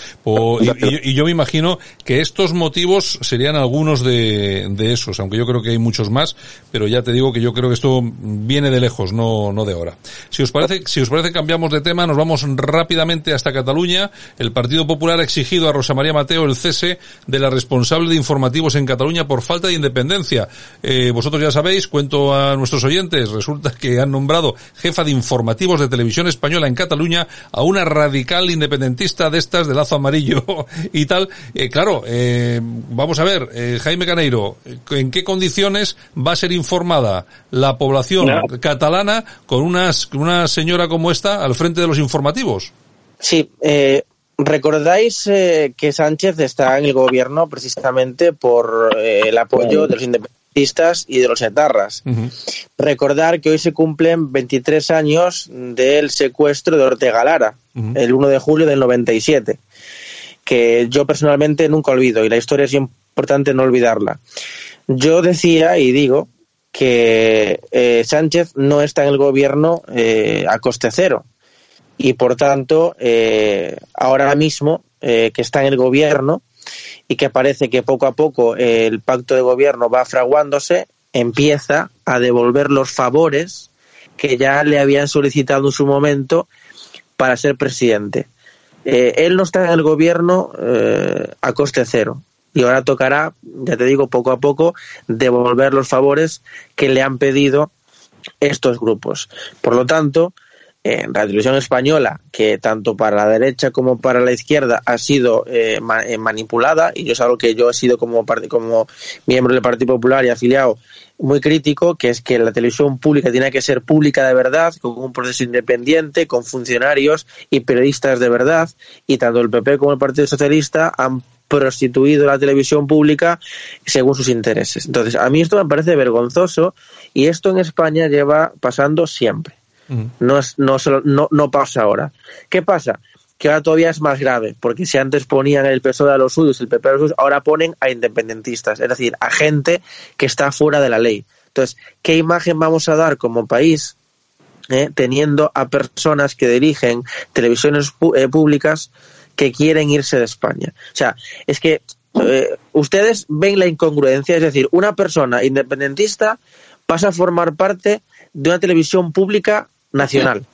y, yo me imagino que estos motivos serían algunos de, de, esos, aunque yo creo que hay muchos más, pero ya te digo que yo creo que esto viene de lejos, no, no de ahora. Si os parece, si os parece cambiamos de tema, nos vamos rápidamente hasta Cataluña. El Partido Popular ha exigido a Rosa María Mateo el cese de la responsable de informativos en Cataluña por falta de independencia eh, vosotros ya sabéis, cuento a nuestros oyentes, resulta que han nombrado jefa de informativos de televisión española en Cataluña a una radical independentista de estas de lazo amarillo y tal. Eh, claro, eh, vamos a ver, Jaime Caneiro, ¿en qué condiciones va a ser informada la población catalana con una señora como esta al frente de los informativos? Sí, eh, ¿Recordáis eh, que Sánchez está en el gobierno precisamente por eh, el apoyo de los independentistas y de los etarras? Recordar que hoy se cumplen 23 años del secuestro de Ortega Lara, el 1 de julio del 97, que yo personalmente nunca olvido y la historia es importante no olvidarla. Yo decía y digo que eh, Sánchez no está en el gobierno a coste cero y por tanto eh, ahora mismo eh, que está en el gobierno y que parece que poco a poco eh, el pacto de gobierno va fraguándose, empieza a devolver los favores que ya le habían solicitado en su momento para ser presidente. él no está en el gobierno a coste cero y ahora tocará, ya te digo, poco a poco devolver los favores que le han pedido estos grupos. Por lo tanto, en la televisión española, que tanto para la derecha como para la izquierda ha sido eh, eh, manipulada, y yo es algo que yo he sido como, como miembro del Partido Popular y afiliado muy crítico, que es que la televisión pública tiene que ser pública de verdad, con un proceso independiente, con funcionarios y periodistas de verdad, y tanto el PP como el Partido Socialista han prostituido la televisión pública según sus intereses. Entonces, a mí esto me parece vergonzoso y esto en España lleva pasando siempre. No, es, no, no, no pasa ahora. ¿Qué pasa? Que ahora todavía es más grave, porque si antes ponían el PSOE a los suyos, el PP a los suyos, ahora ponen a independentistas, es decir, a gente que está fuera de la ley. Entonces, ¿qué imagen vamos a dar como país eh, teniendo a personas que dirigen televisiones eh, públicas que quieren irse de España? O sea, es que eh, ustedes ven la incongruencia, es decir, una persona independentista pasa a formar parte de una televisión pública nacional.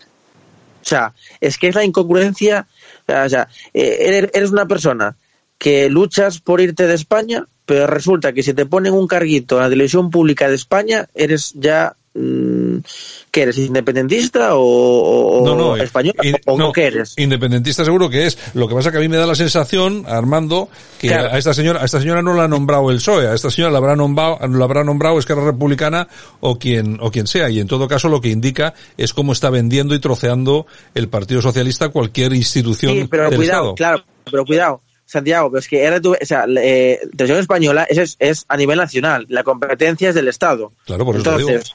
O sea, es que es la incongruencia. O sea, eh, eres una persona que luchas por irte de España, pero resulta que si te ponen un carguito en la televisión pública de España, eres ya ¿Qué eres? ¿Independentista o, español? ¿O no, qué eres? Independentista seguro que es. Lo que pasa que a mí me da la sensación, Armando, que a esta señora, a esta señora no la ha nombrado el PSOE, a esta señora la habrá nombrado, la habrá nombrado Esquerra Republicana o quien, o quien sea. Y en todo caso lo que indica es cómo está vendiendo y troceando el Partido Socialista cualquier institución sí, pero cuidado, Claro, pero cuidado. Santiago, pero es que era tu, o sea, eh, televisión española es, es, a nivel nacional, la competencia es del Estado. Claro, por eso Entonces,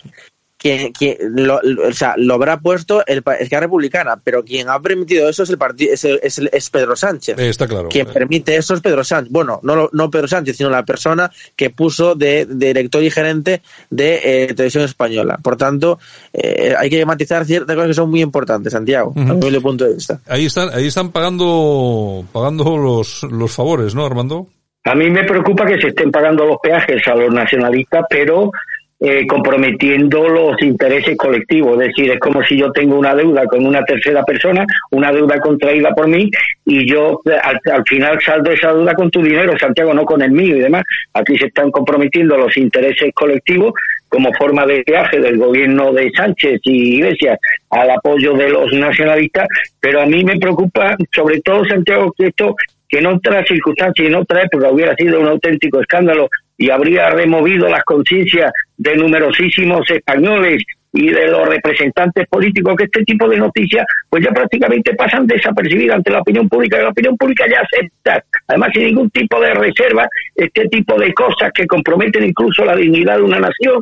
quien, quien lo, o sea, lo habrá puesto el Esquerra Republicana, pero quien ha permitido eso es el partido es, es, es, Pedro Sánchez. Eh, está claro. Quien permite eso es Pedro Sánchez. Bueno, no, no Pedro Sánchez, sino la persona que puso de, de director y gerente de eh, Televisión Española. Por tanto, eh, hay que matizar ciertas cosas que son muy importantes, Santiago, uh -huh. a mi punto de vista. Ahí están, ahí están pagando, pagando los, los favores, ¿no, Armando? A mí me preocupa que se estén pagando los peajes a los nacionalistas, pero eh, comprometiendo los intereses colectivos. Es decir, es como si yo tengo una deuda con una tercera persona, una deuda contraída por mí, y yo al, al, final saldo esa deuda con tu dinero, Santiago, no con el mío y demás. Aquí se están comprometiendo los intereses colectivos como forma de viaje del gobierno de Sánchez y Iglesias al apoyo de los nacionalistas, pero a mí me preocupa sobre todo, Santiago, que esto que en otras circunstancias y en otra época hubiera sido un auténtico escándalo y habría removido las conciencias de numerosísimos españoles y de los representantes políticos que este tipo de noticias pues ya prácticamente pasan desapercibidas ante la opinión pública, la opinión pública ya acepta, además sin ningún tipo de reserva, este tipo de cosas que comprometen incluso la dignidad de una nación.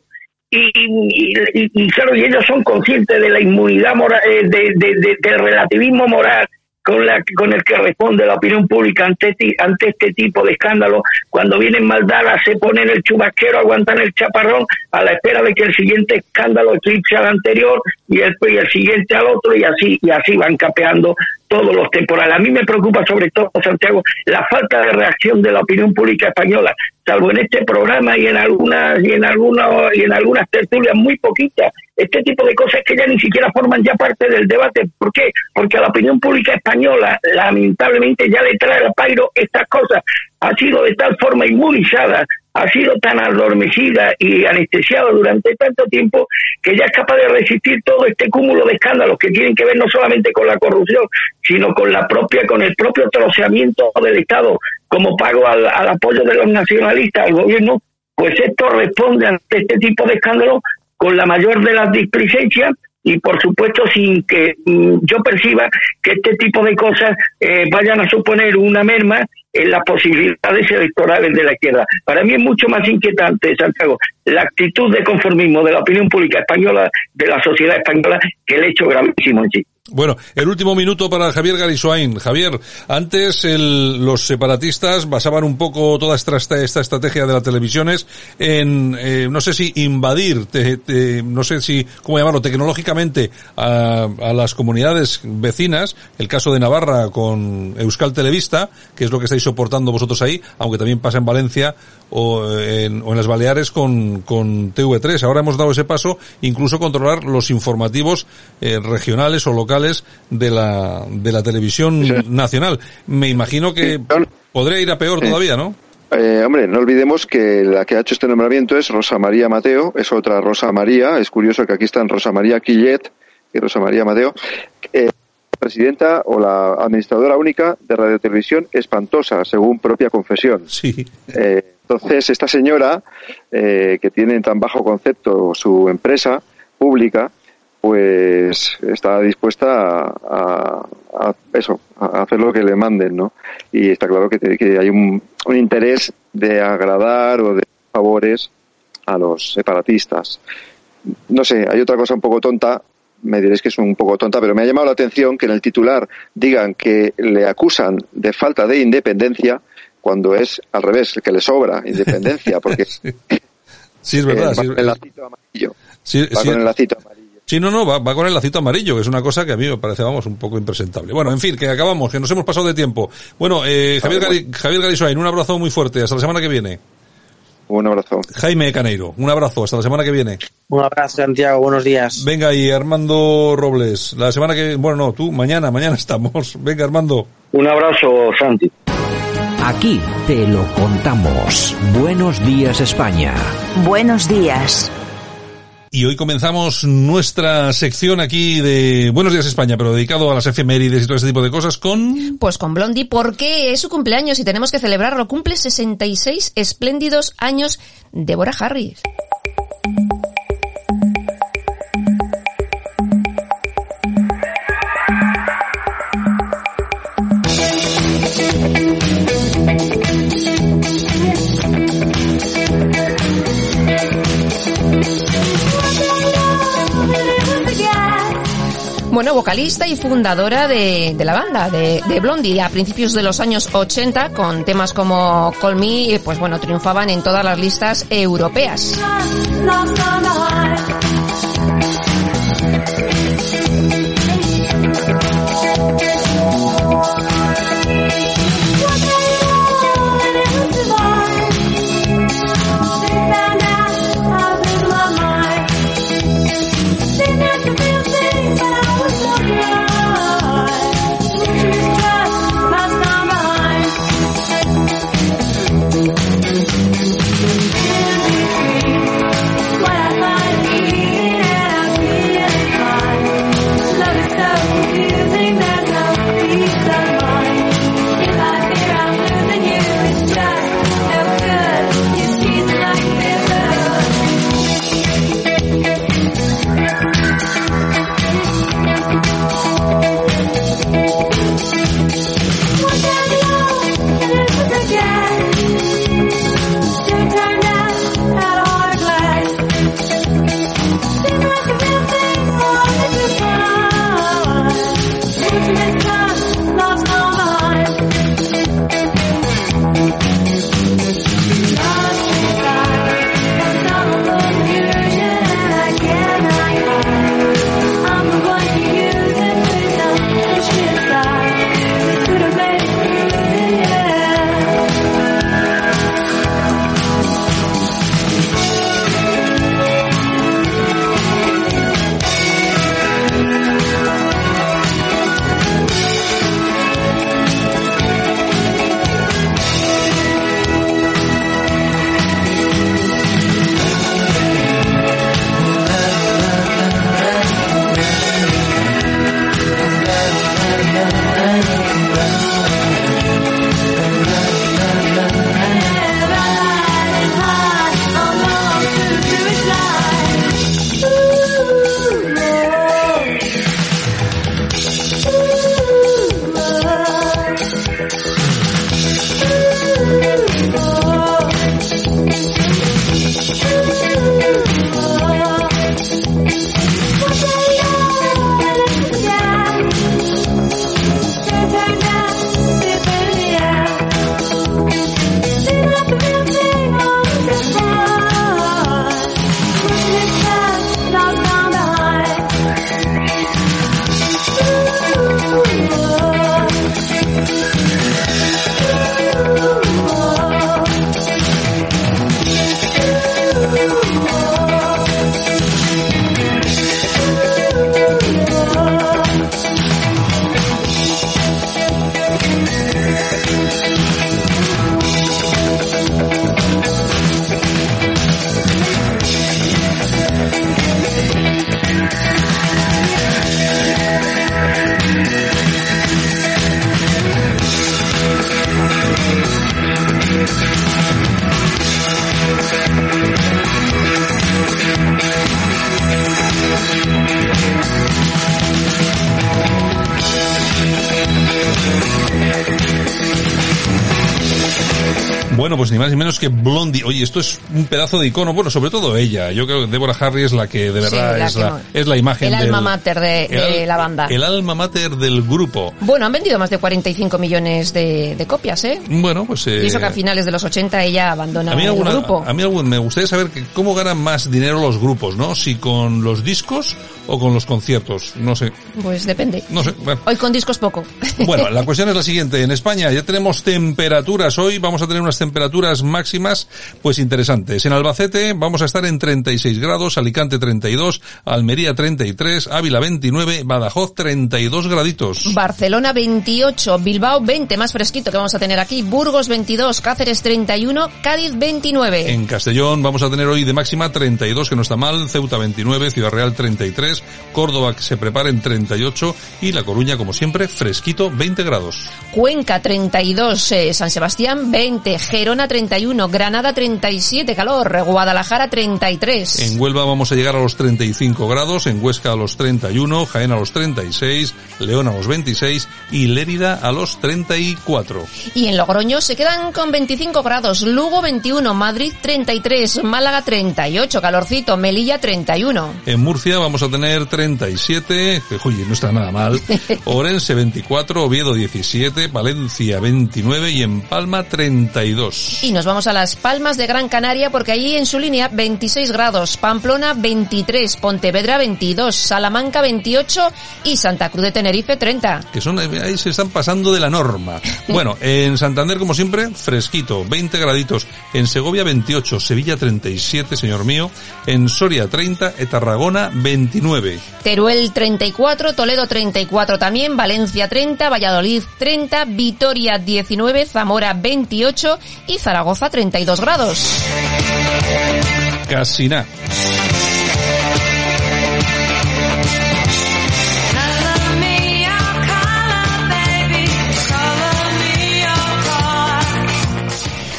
Y, y, y, y, claro, y ellos son conscientes de la inmunidad moral, de, de, de, del relativismo moral con, la, con el que responde la opinión pública ante, ante este tipo de escándalos. Cuando vienen maldadas se ponen el chubasquero, aguantan el chaparrón a la espera de que el siguiente escándalo eclipse al anterior y el, y el siguiente al otro y así, y así van capeando todos los temporales. A mí me preocupa sobre todo, Santiago, la falta de reacción de la opinión pública española, salvo en este programa y en algunas y en algunas y en algunas tertulias muy poquitas. Este tipo de cosas que ya ni siquiera forman ya parte del debate. ¿Por qué? Porque a la opinión pública española, lamentablemente, ya le trae al pairo estas cosas. Ha sido de tal forma inmunizada ha sido tan adormecida y anestesiada durante tanto tiempo que ya es capaz de resistir todo este cúmulo de escándalos que tienen que ver no solamente con la corrupción, sino con la propia, con el propio troceamiento del Estado como pago al, apoyo de los nacionalistas al gobierno, pues esto responde ante este tipo de escándalos con la mayor de las displicencias y por supuesto sin que mm, yo perciba que este tipo de cosas eh, vayan a suponer una merma en las posibilidades electorales de la izquierda. Para mí es mucho más inquietante, Santiago, la actitud de conformismo de la opinión pública española, de la sociedad española, que el hecho gravísimo en sí. Bueno, el último minuto para Javier Garisoain. Javier, antes el, los separatistas basaban un poco toda esta, esta estrategia de las televisiones en, eh, no sé si invadir, te, no sé si, cómo llamarlo, tecnológicamente a, las comunidades vecinas, el caso de Navarra con Euskal Televista, que es lo que estáis soportando vosotros ahí, aunque también pasa en Valencia o en, o en las Baleares con, con TV3. Ahora hemos dado ese paso, incluso controlar los informativos eh, regionales o locales de la, de la televisión sí. nacional. Me imagino que podría ir a peor sí. todavía, ¿no? Eh, hombre, no olvidemos que la que ha hecho este nombramiento es Rosa María Mateo, es otra Rosa María, es curioso que aquí están Rosa María Quillet y Rosa María Mateo, eh, presidenta o la administradora única de Radio Televisión espantosa, según propia confesión. Sí. Eh, entonces, esta señora, eh, que tiene en tan bajo concepto su empresa pública, pues está dispuesta a, a, a, eso, a hacer lo que le manden, ¿no? Y está claro que, que hay un, un, interés de agradar o de favores a los separatistas. No sé, hay otra cosa un poco tonta, me diréis que es un poco tonta, pero me ha llamado la atención que en el titular digan que le acusan de falta de independencia cuando es al revés, que le sobra independencia, porque... sí. sí, es verdad. Va sí, con el lacito amarillo. Sí, va sí. con el lacito amarillo. Sí, no, no, va, va, con el lacito amarillo, que es una cosa que a mí me parece, vamos, un poco impresentable. Bueno, en fin, que acabamos, que nos hemos pasado de tiempo. Bueno, eh, Javier, Gari, Javier Garisoain, un abrazo muy fuerte, hasta la semana que viene. Un abrazo. Jaime Caneiro, un abrazo, hasta la semana que viene. Un abrazo, Santiago, buenos días. Venga, y Armando Robles, la semana que, bueno, no, tú, mañana, mañana estamos. Venga, Armando. Un abrazo, Santi. Aquí te lo contamos. Buenos días, España. Buenos días. Y hoy comenzamos nuestra sección aquí de Buenos Días España, pero dedicado a las efemérides y todo ese tipo de cosas con... Pues con Blondie, porque es su cumpleaños y tenemos que celebrarlo. Cumple 66 espléndidos años Débora Harris. Vocalista y fundadora de, la banda, de, de, Blondie. A principios de los años 80, con temas como Call Me, pues bueno, triunfaban en todas las listas europeas. Pedazo de icono. Bueno, sobre todo ella. Yo creo que Deborah Harry es la que de verdad Sí, la es, que la, no- es la imagen El del, alma mater de, el de al- la banda. El alma mater del grupo. Bueno, han vendido más de 45 millones de, de copias, ¿eh? Bueno, pues... eh, Y eso que a finales de los 80 ella abandona a mí, el alguna- grupo. a mí algún- me gustaría saber que cómo ganan más dinero los grupos, ¿no? Si con los discos o con los conciertos. No sé. Pues depende. No sé. Bueno. Hoy con discos poco. Bueno, la cuestión es la siguiente. En España ya tenemos temperaturas. Hoy vamos a tener unas temperaturas máximas, pues interesantes. En Albacete vamos a estar en 36 grados, Alicante 32, Almería 33, Ávila 29, Badajoz 32 graditos. Barcelona 28, Bilbao 20, más fresquito que vamos a tener aquí, Burgos 22, Cáceres 31, Cádiz 29. En Castellón vamos a tener hoy de máxima 32, que no está mal, Ceuta 29, Ciudad Real 33, Córdoba que se prepara en 38 y La Coruña, como siempre, fresquito 20 grados. Cuenca 32, eh, San Sebastián 20, Gerona 31, Granada 37, calor, Guadalajara 33. En Huelva vamos a llegar a los 35 grados, en Huesca a los 31, Jaén a los 36, León a los 26 y Lérida a los 34. Y en Logroño se quedan con 25 grados, Lugo 21, Madrid 33, Málaga 38, calorcito, Melilla 31. En Murcia vamos a tener 37, que oye, no está nada mal. Orense 24, Oviedo 17, Valencia 29 y en Palma 32. Y nos vamos a las Palmas de Gran Canaria porque ahí en su línea 26 grados, Pamplona 23, Pontevedra 22, Salamanca 28 y Santa Cruz de Tenerife 30. Que son, ahí se están pasando de la norma. Bueno, en Santander como siempre, fresquito, 20 graditos. En Segovia 28, Sevilla 37, señor mío. En Soria 30, y Tarragona 29. Teruel 34, Toledo 34 también, Valencia 30, Valladolid 30, Vitoria 19, Zamora 28 y Zaragoza 32 grados. Casi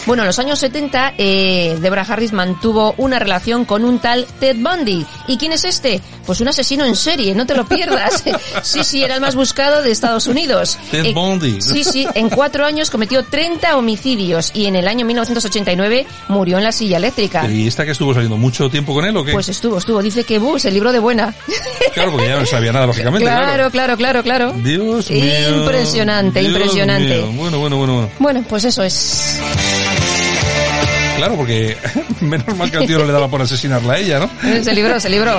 Bueno, en los años 70, eh, Deborah Harris mantuvo una relación con un tal Ted Bundy. ¿Y quién es este? Pues un asesino en serie, no te lo pierdas. sí, sí, era el más buscado de Estados Unidos. Ted Eh, Bundy. Sí, sí, en cuatro años cometió 30 homicidios y en el año 1989 murió en la silla eléctrica. ¿Y esta que estuvo saliendo mucho tiempo con él o qué? Pues estuvo, estuvo. Dice que, buh, se libró de buena. Claro, porque ya no sabía nada, lógicamente. Claro, claro, claro, claro. Dios mío. Impresionante, Dios impresionante. mío. Bueno, bueno, bueno, bueno. Bueno, pues eso es. Claro, porque menos mal que al tío no le daba por asesinarla a ella, ¿no? Se libró, se libró.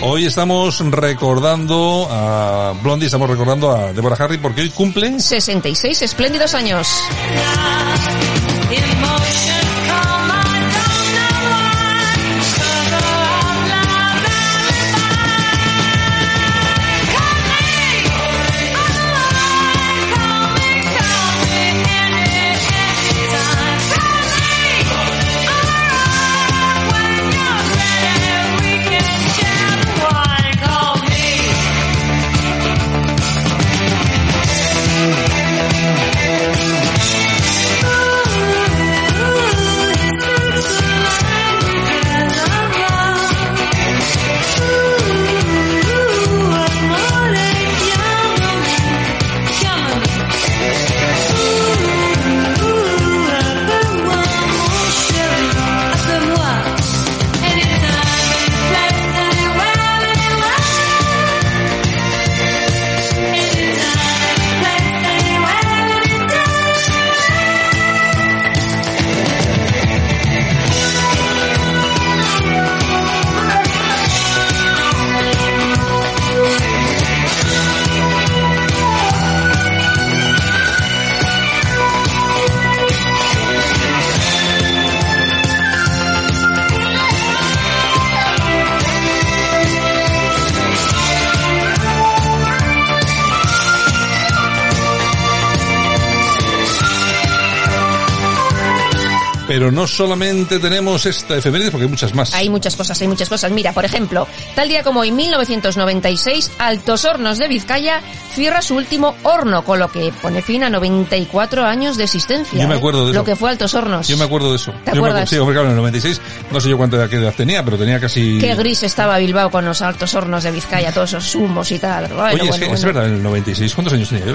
Hoy estamos recordando a Blondie, estamos recordando a Deborah Harry porque hoy cumple 66 espléndidos años. No solamente tenemos esta efeméride, porque hay muchas más. Hay muchas cosas, hay muchas cosas. Mira, por ejemplo, tal día como hoy, 1996, Altos Hornos de Vizcaya cierra su último horno, con lo que pone fin a 94 años de existencia. Yo me ¿eh? acuerdo de Lo eso. que fue Altos Hornos. Yo me acuerdo de eso. ¿Te Yo me acuerdas? acu- sí, hombre, claro, en el 96, no sé yo cuánta edad, tenía, pero tenía casi... Qué gris estaba Bilbao con los Altos Hornos de Vizcaya, todos esos humos y tal. Bueno, Oye, es, bueno, que, es bueno. verdad, en el 96, ¿cuántos años tenía yo?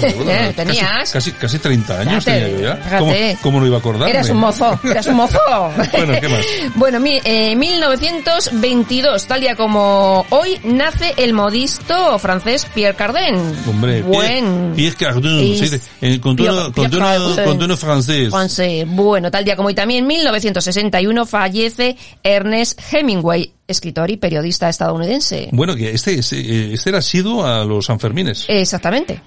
¿Te. Eh, tenías. Casi, casi, casi 30 años Fíjate, tenía yo ya. fíjate. ¿Cómo, cómo no iba a acordarme? Eras un mozo, eras un mozo. Bueno, ¿qué más? Bueno, eh, 1922, tal día como hoy, nace el modisto francés Pierre Cardin. Hombre, Buen. Pierre, Pierre Cardin, Es- sí, eh, con Pierre- tono, con Pierre francés. Francés. Bueno, tal día como hoy también, 1961, fallece Ernest Hemingway, escritor y periodista estadounidense. Bueno, que este, este, este era asiduo a los Sanfermines. Exactamente.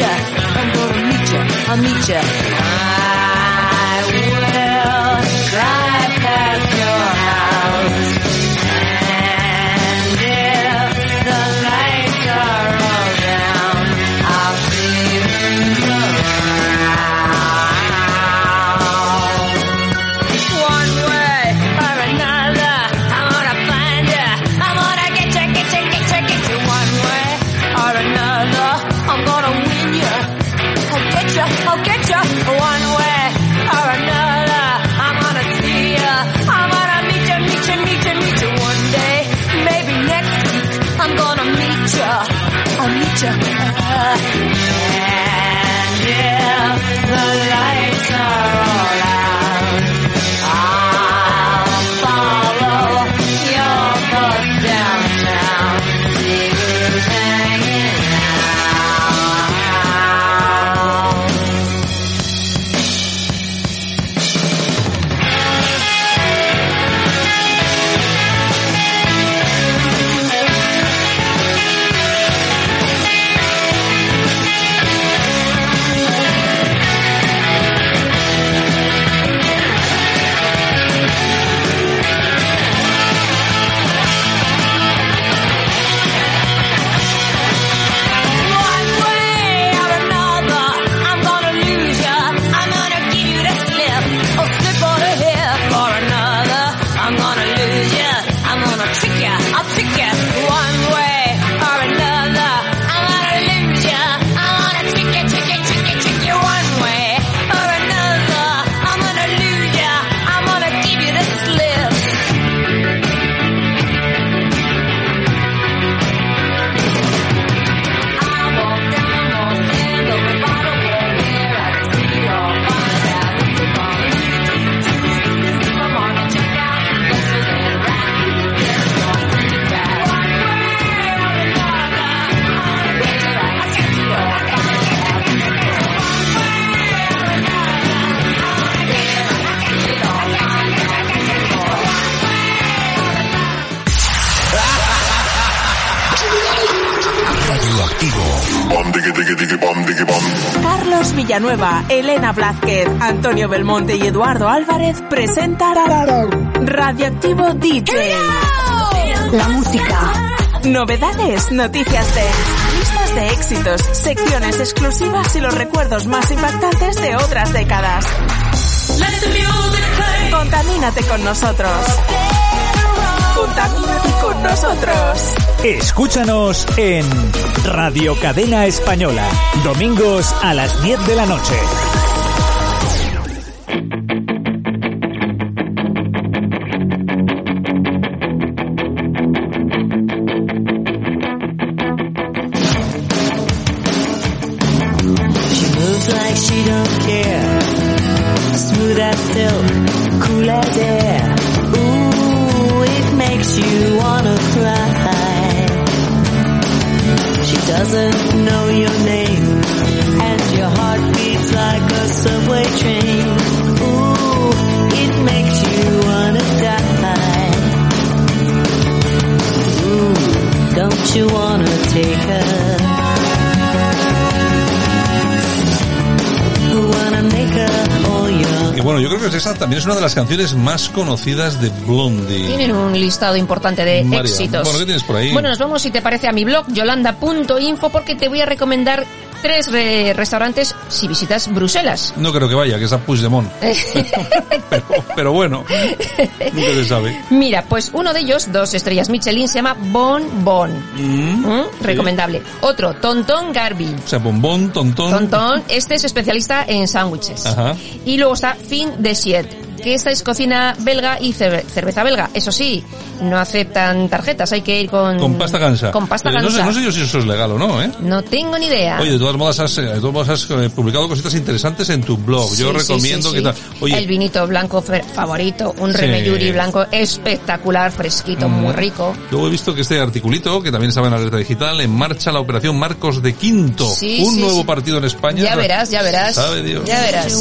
ya. I'm gonna meet ya. I'll meet ya. Villanueva, Elena Blázquez, Antonio Belmonte y Eduardo Álvarez presentan Radioactivo DJ. La música. Novedades, noticias de listas de éxitos, secciones exclusivas y los recuerdos más impactantes de otras décadas. Contamínate con nosotros. Con nosotros. Escúchanos en Radio Cadena Española, domingos a las 10 de la noche. She moves like she don't care. Smooth as silk, cool as air. Makes you wanna cry. She doesn't know your name, and your heart beats like a subway train. Ooh, it makes you wanna die. Ooh, don't you wanna take her? Y bueno, yo creo que esa también es una de las canciones más conocidas de Blondie. Tienen un listado importante de María, éxitos. bueno, ¿qué tienes por ahí? Bueno, nos vamos, si te parece, a mi blog, yolanda.info, porque te voy a recomendar tres re- restaurantes si visitas Bruselas. No creo que vaya, que es a Puigdemont. pero, pero bueno, nunca se sabe. Mira, pues uno de ellos, dos estrellas Michelin, se llama Bon Bon. ¿Mm? Recomendable. Otro, Tonton Garbi. O sea, bombón, tontón. Tonton, este es especialista en sándwiches. Y luego está Fin de Siet, que esta es cocina belga y cerve- cerveza belga. Eso sí, no aceptan tarjetas, hay que ir con... Con pasta gansa. Con pasta Pero no sé, gansa. no sé yo si eso es legal o no, ¿eh? No tengo ni idea. Oye, de todas modas has, eh, de todas modas has eh, publicado cositas interesantes en tu blog. yo Sí, recomiendo sí, que sí. tal. Oye, El vinito blanco favorito, un Sí. remeyuri blanco espectacular, fresquito, muy Mm. rico. Luego he visto que este articulito, que también estaba en la alerta digital, en marcha la operación Marcos de Quinto. Sí, un sí, nuevo sí. partido en España. Ya verás, ya verás. Sabe Dios. Ya verás.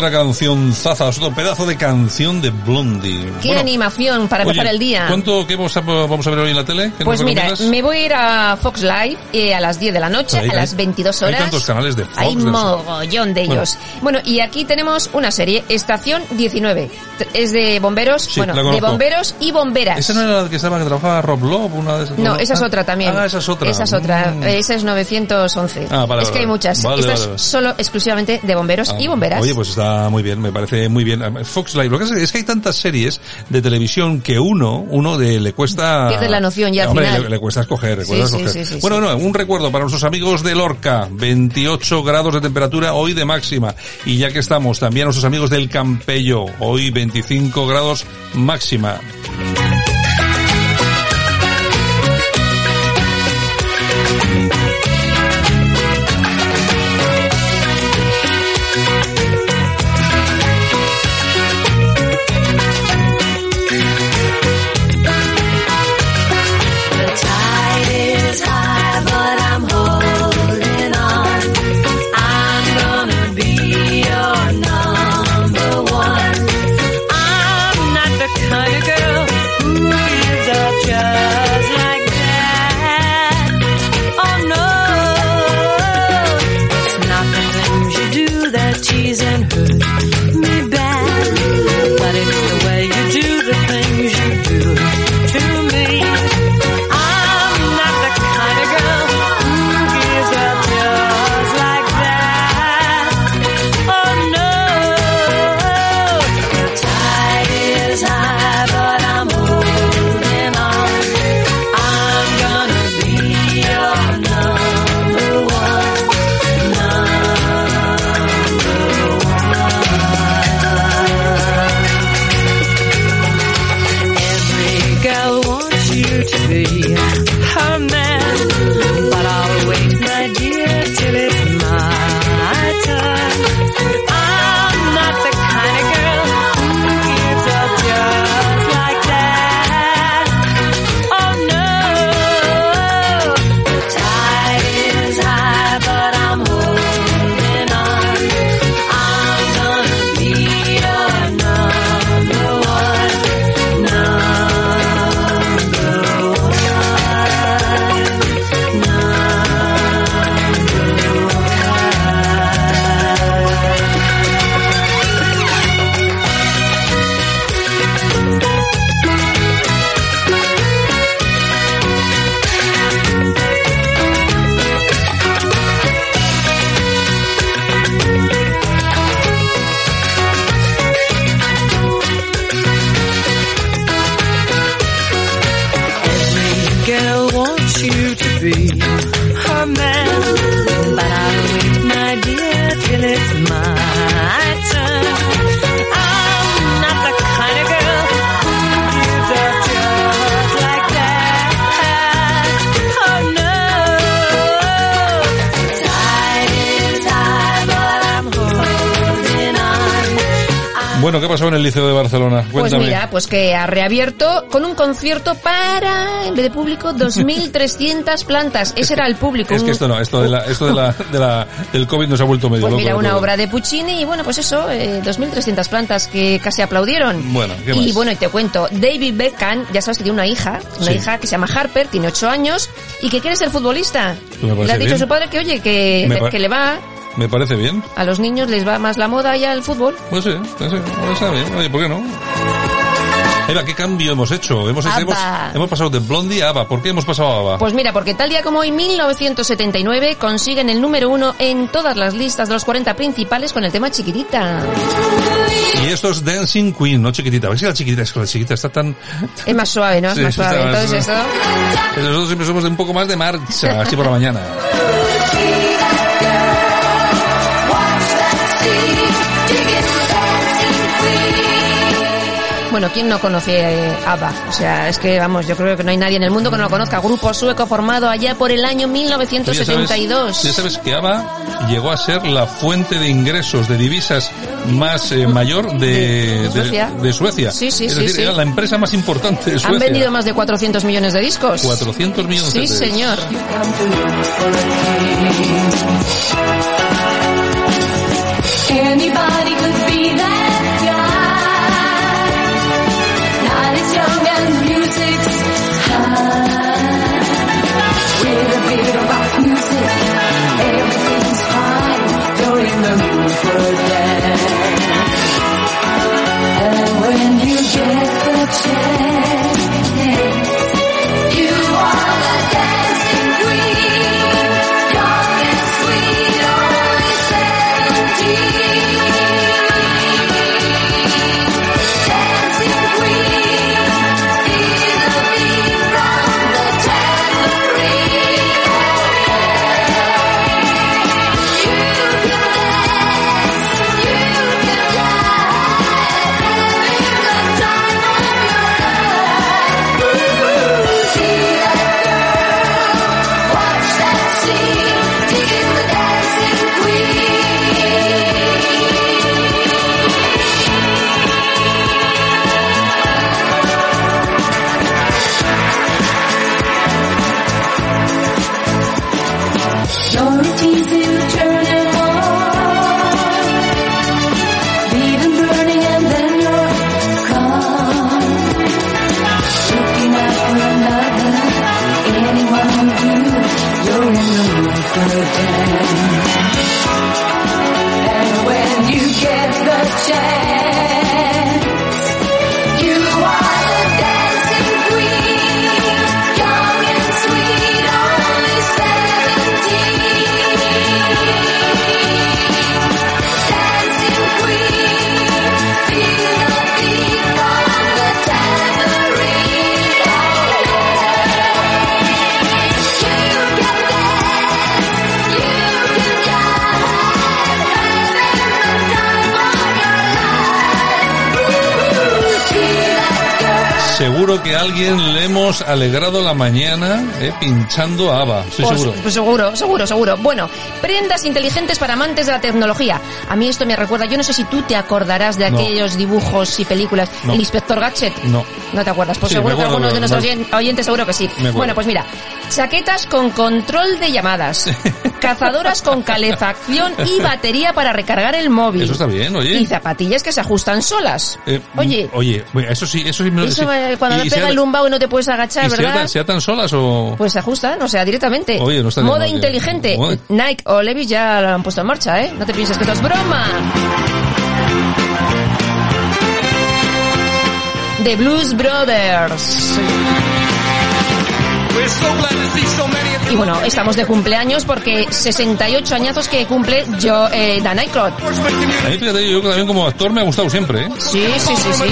Otra canción zaza, otro pedazo de canción de Blondie. Qué Bueno, animación para oye, empezar el día. ¿Cuánto qué vamos a, vamos a ver hoy en la tele? ¿Qué Pues mira, me voy a ir a Fox Live eh, a las 10 de la noche, Hay- a las 22 Hay horas. tantos canales de Fox. Hay de- mogollón de ellos. Bueno. y aquí tenemos una serie, Estación 19. T- Es de bomberos, Sí, bueno, de bomberos y bomberas. ¿Esa no era la que estaba que trabajaba Rob Love? Una de esas, No, esa es Ah, otra también. Ah, esa es otra. Esa es otra. Mm. Esa es 911. Ah, vale, es vale, que hay muchas. Vale, Esta es solo exclusivamente de bomberos y bomberas. Oye, pues está muy bien, me parece muy bien. Fox Live, lo que es que hay tantas series de televisión que uno, uno de, le cuesta... Pierde la noción ya al Hombre, final. Le, le cuesta escoger, le cuesta Sí, escoger. sí, sí, bueno, no, un recuerdo para nuestros amigos de Lorca, 28 grados de temperatura hoy de máxima. Y ya que estamos, también a nuestros amigos del Campello, hoy 25 grados máxima. El Liceo de Barcelona? Pues mira, pues que ha reabierto con un concierto para, en vez de público, 2.300 plantas. Ese era el público. Es que esto no, esto de la, esto de la, de la, del COVID nos ha vuelto medio Pues loco. mira, una todo. obra de Puccini y bueno, pues eso, eh, 2.300 plantas que casi aplaudieron. Bueno, ¿qué y bueno, y te cuento, David Beckham, ya sabes que tiene una hija, una Sí. hija que se llama Harper, tiene 8 años y que quiere ser futbolista. Le ha dicho bien. a su padre que oye, que le va, Me parece bien. a los niños les va más la moda y al fútbol. Pues sí, pues sí, pues está bien. Oye, ¿por qué no? Eva, ¿qué cambio hemos hecho? Hemos, hemos, hemos pasado de Blondie a ABBA. ¿Por qué hemos pasado a ABBA? Pues mira, porque tal día como hoy, 1979, consiguen el número uno en todas las listas de los 40 principales con el tema Chiquitita. Y esto es Dancing Queen, no chiquitita. A ver si la chiquitita es que la chiquita está tan... Es más suave, ¿no? Es Sí, más suave. está más- Entonces esto... Nosotros siempre somos de un poco más de marcha, así por la mañana. Bueno, ¿quién no conoce eh, ABBA? O sea, es que, vamos, yo creo que no hay nadie en el mundo que no lo conozca. Grupo sueco formado allá por el año Tú ya sabes- 1972. Ya sabes que ABBA llegó a ser la fuente de ingresos de divisas más eh, mayor de, De Suecia. de Suecia. Sí, sí, es sí, decir, sí. era la empresa más importante de Suecia. Han vendido más de 400 millones de discos. 400 millones Sí, de señor. Anybody And when you get the chance, alegrado la mañana eh, pinchando a ABBA. Estoy Pues- seguro. Pues seguro, seguro, seguro. Bueno, prendas inteligentes para amantes de la tecnología. A mí esto me recuerda, yo no sé si tú te acordarás de No. aquellos dibujos y películas. No. El Inspector Gadget. No. ¿No te acuerdas? Pues Sí, seguro me que acuerdo, algunos de nuestros oyentes seguro que sí. Acuerdo. Bueno, pues mira, chaquetas con control de llamadas, cazadoras con calefacción y batería para recargar el móvil. Eso está bien, oye. Y zapatillas que se ajustan solas. Eh, Oye. Oye, eso sí, eso sí me lo Eso sí. eh, cuando Y- te y pega el lumbago y no te puedes agachar, ¿Y se ¿verdad? se atan solas o...? Pues se ajustan, o sea, directamente. Oye, no estaría Moda mal, inteligente. Nike o Levi's ya lo han puesto en marcha, ¿eh? No te pienses que esto es broma. The Blues Brothers. Y bueno, estamos de cumpleaños porque 68 añazos que cumple yo, eh, Dan Aykroyd. A mí, fíjate, yo también como actor me ha gustado siempre, ¿eh? Sí, sí, sí, sí.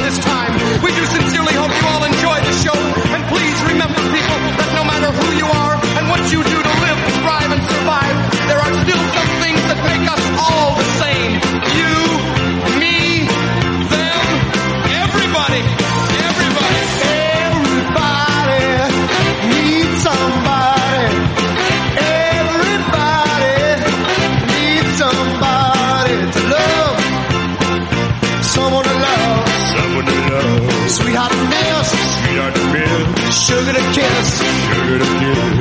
Sugar to kiss. Sugar to kiss.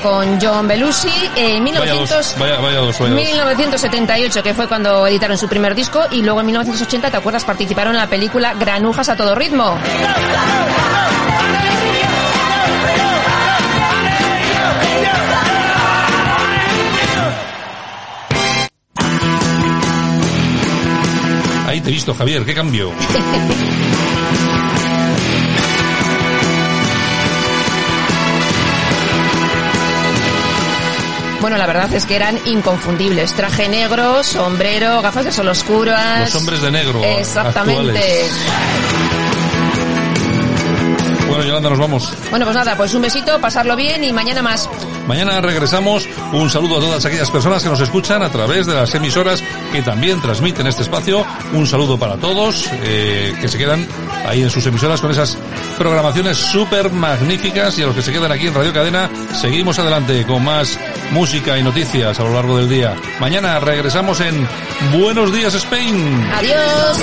Con John Belushi en Vaya 1900 dos, vaya, vaya dos, vaya dos. 1978, que fue cuando editaron su primer disco, y luego en 1980, ¿te acuerdas? Participaron en la película Granujas a todo ritmo. Ahí te he visto, Javier, qué cambio. Bueno, la verdad es que eran inconfundibles. Traje negro, sombrero, gafas de sol oscuras. Los hombres de negro. Exactamente. actuales. Bueno, Yolanda, nos vamos. Bueno, pues nada, pues un besito, pasarlo bien y mañana más. Mañana regresamos. Un saludo a todas aquellas personas que nos escuchan a través de las emisoras que también transmiten este espacio. Un saludo para todos eh, que se quedan ahí en sus emisoras con esas programaciones súper magníficas y a los que se quedan aquí en Radio Cadena seguimos adelante con más música y noticias a lo largo del día. Mañana regresamos en Buenos Días Spain. Adiós.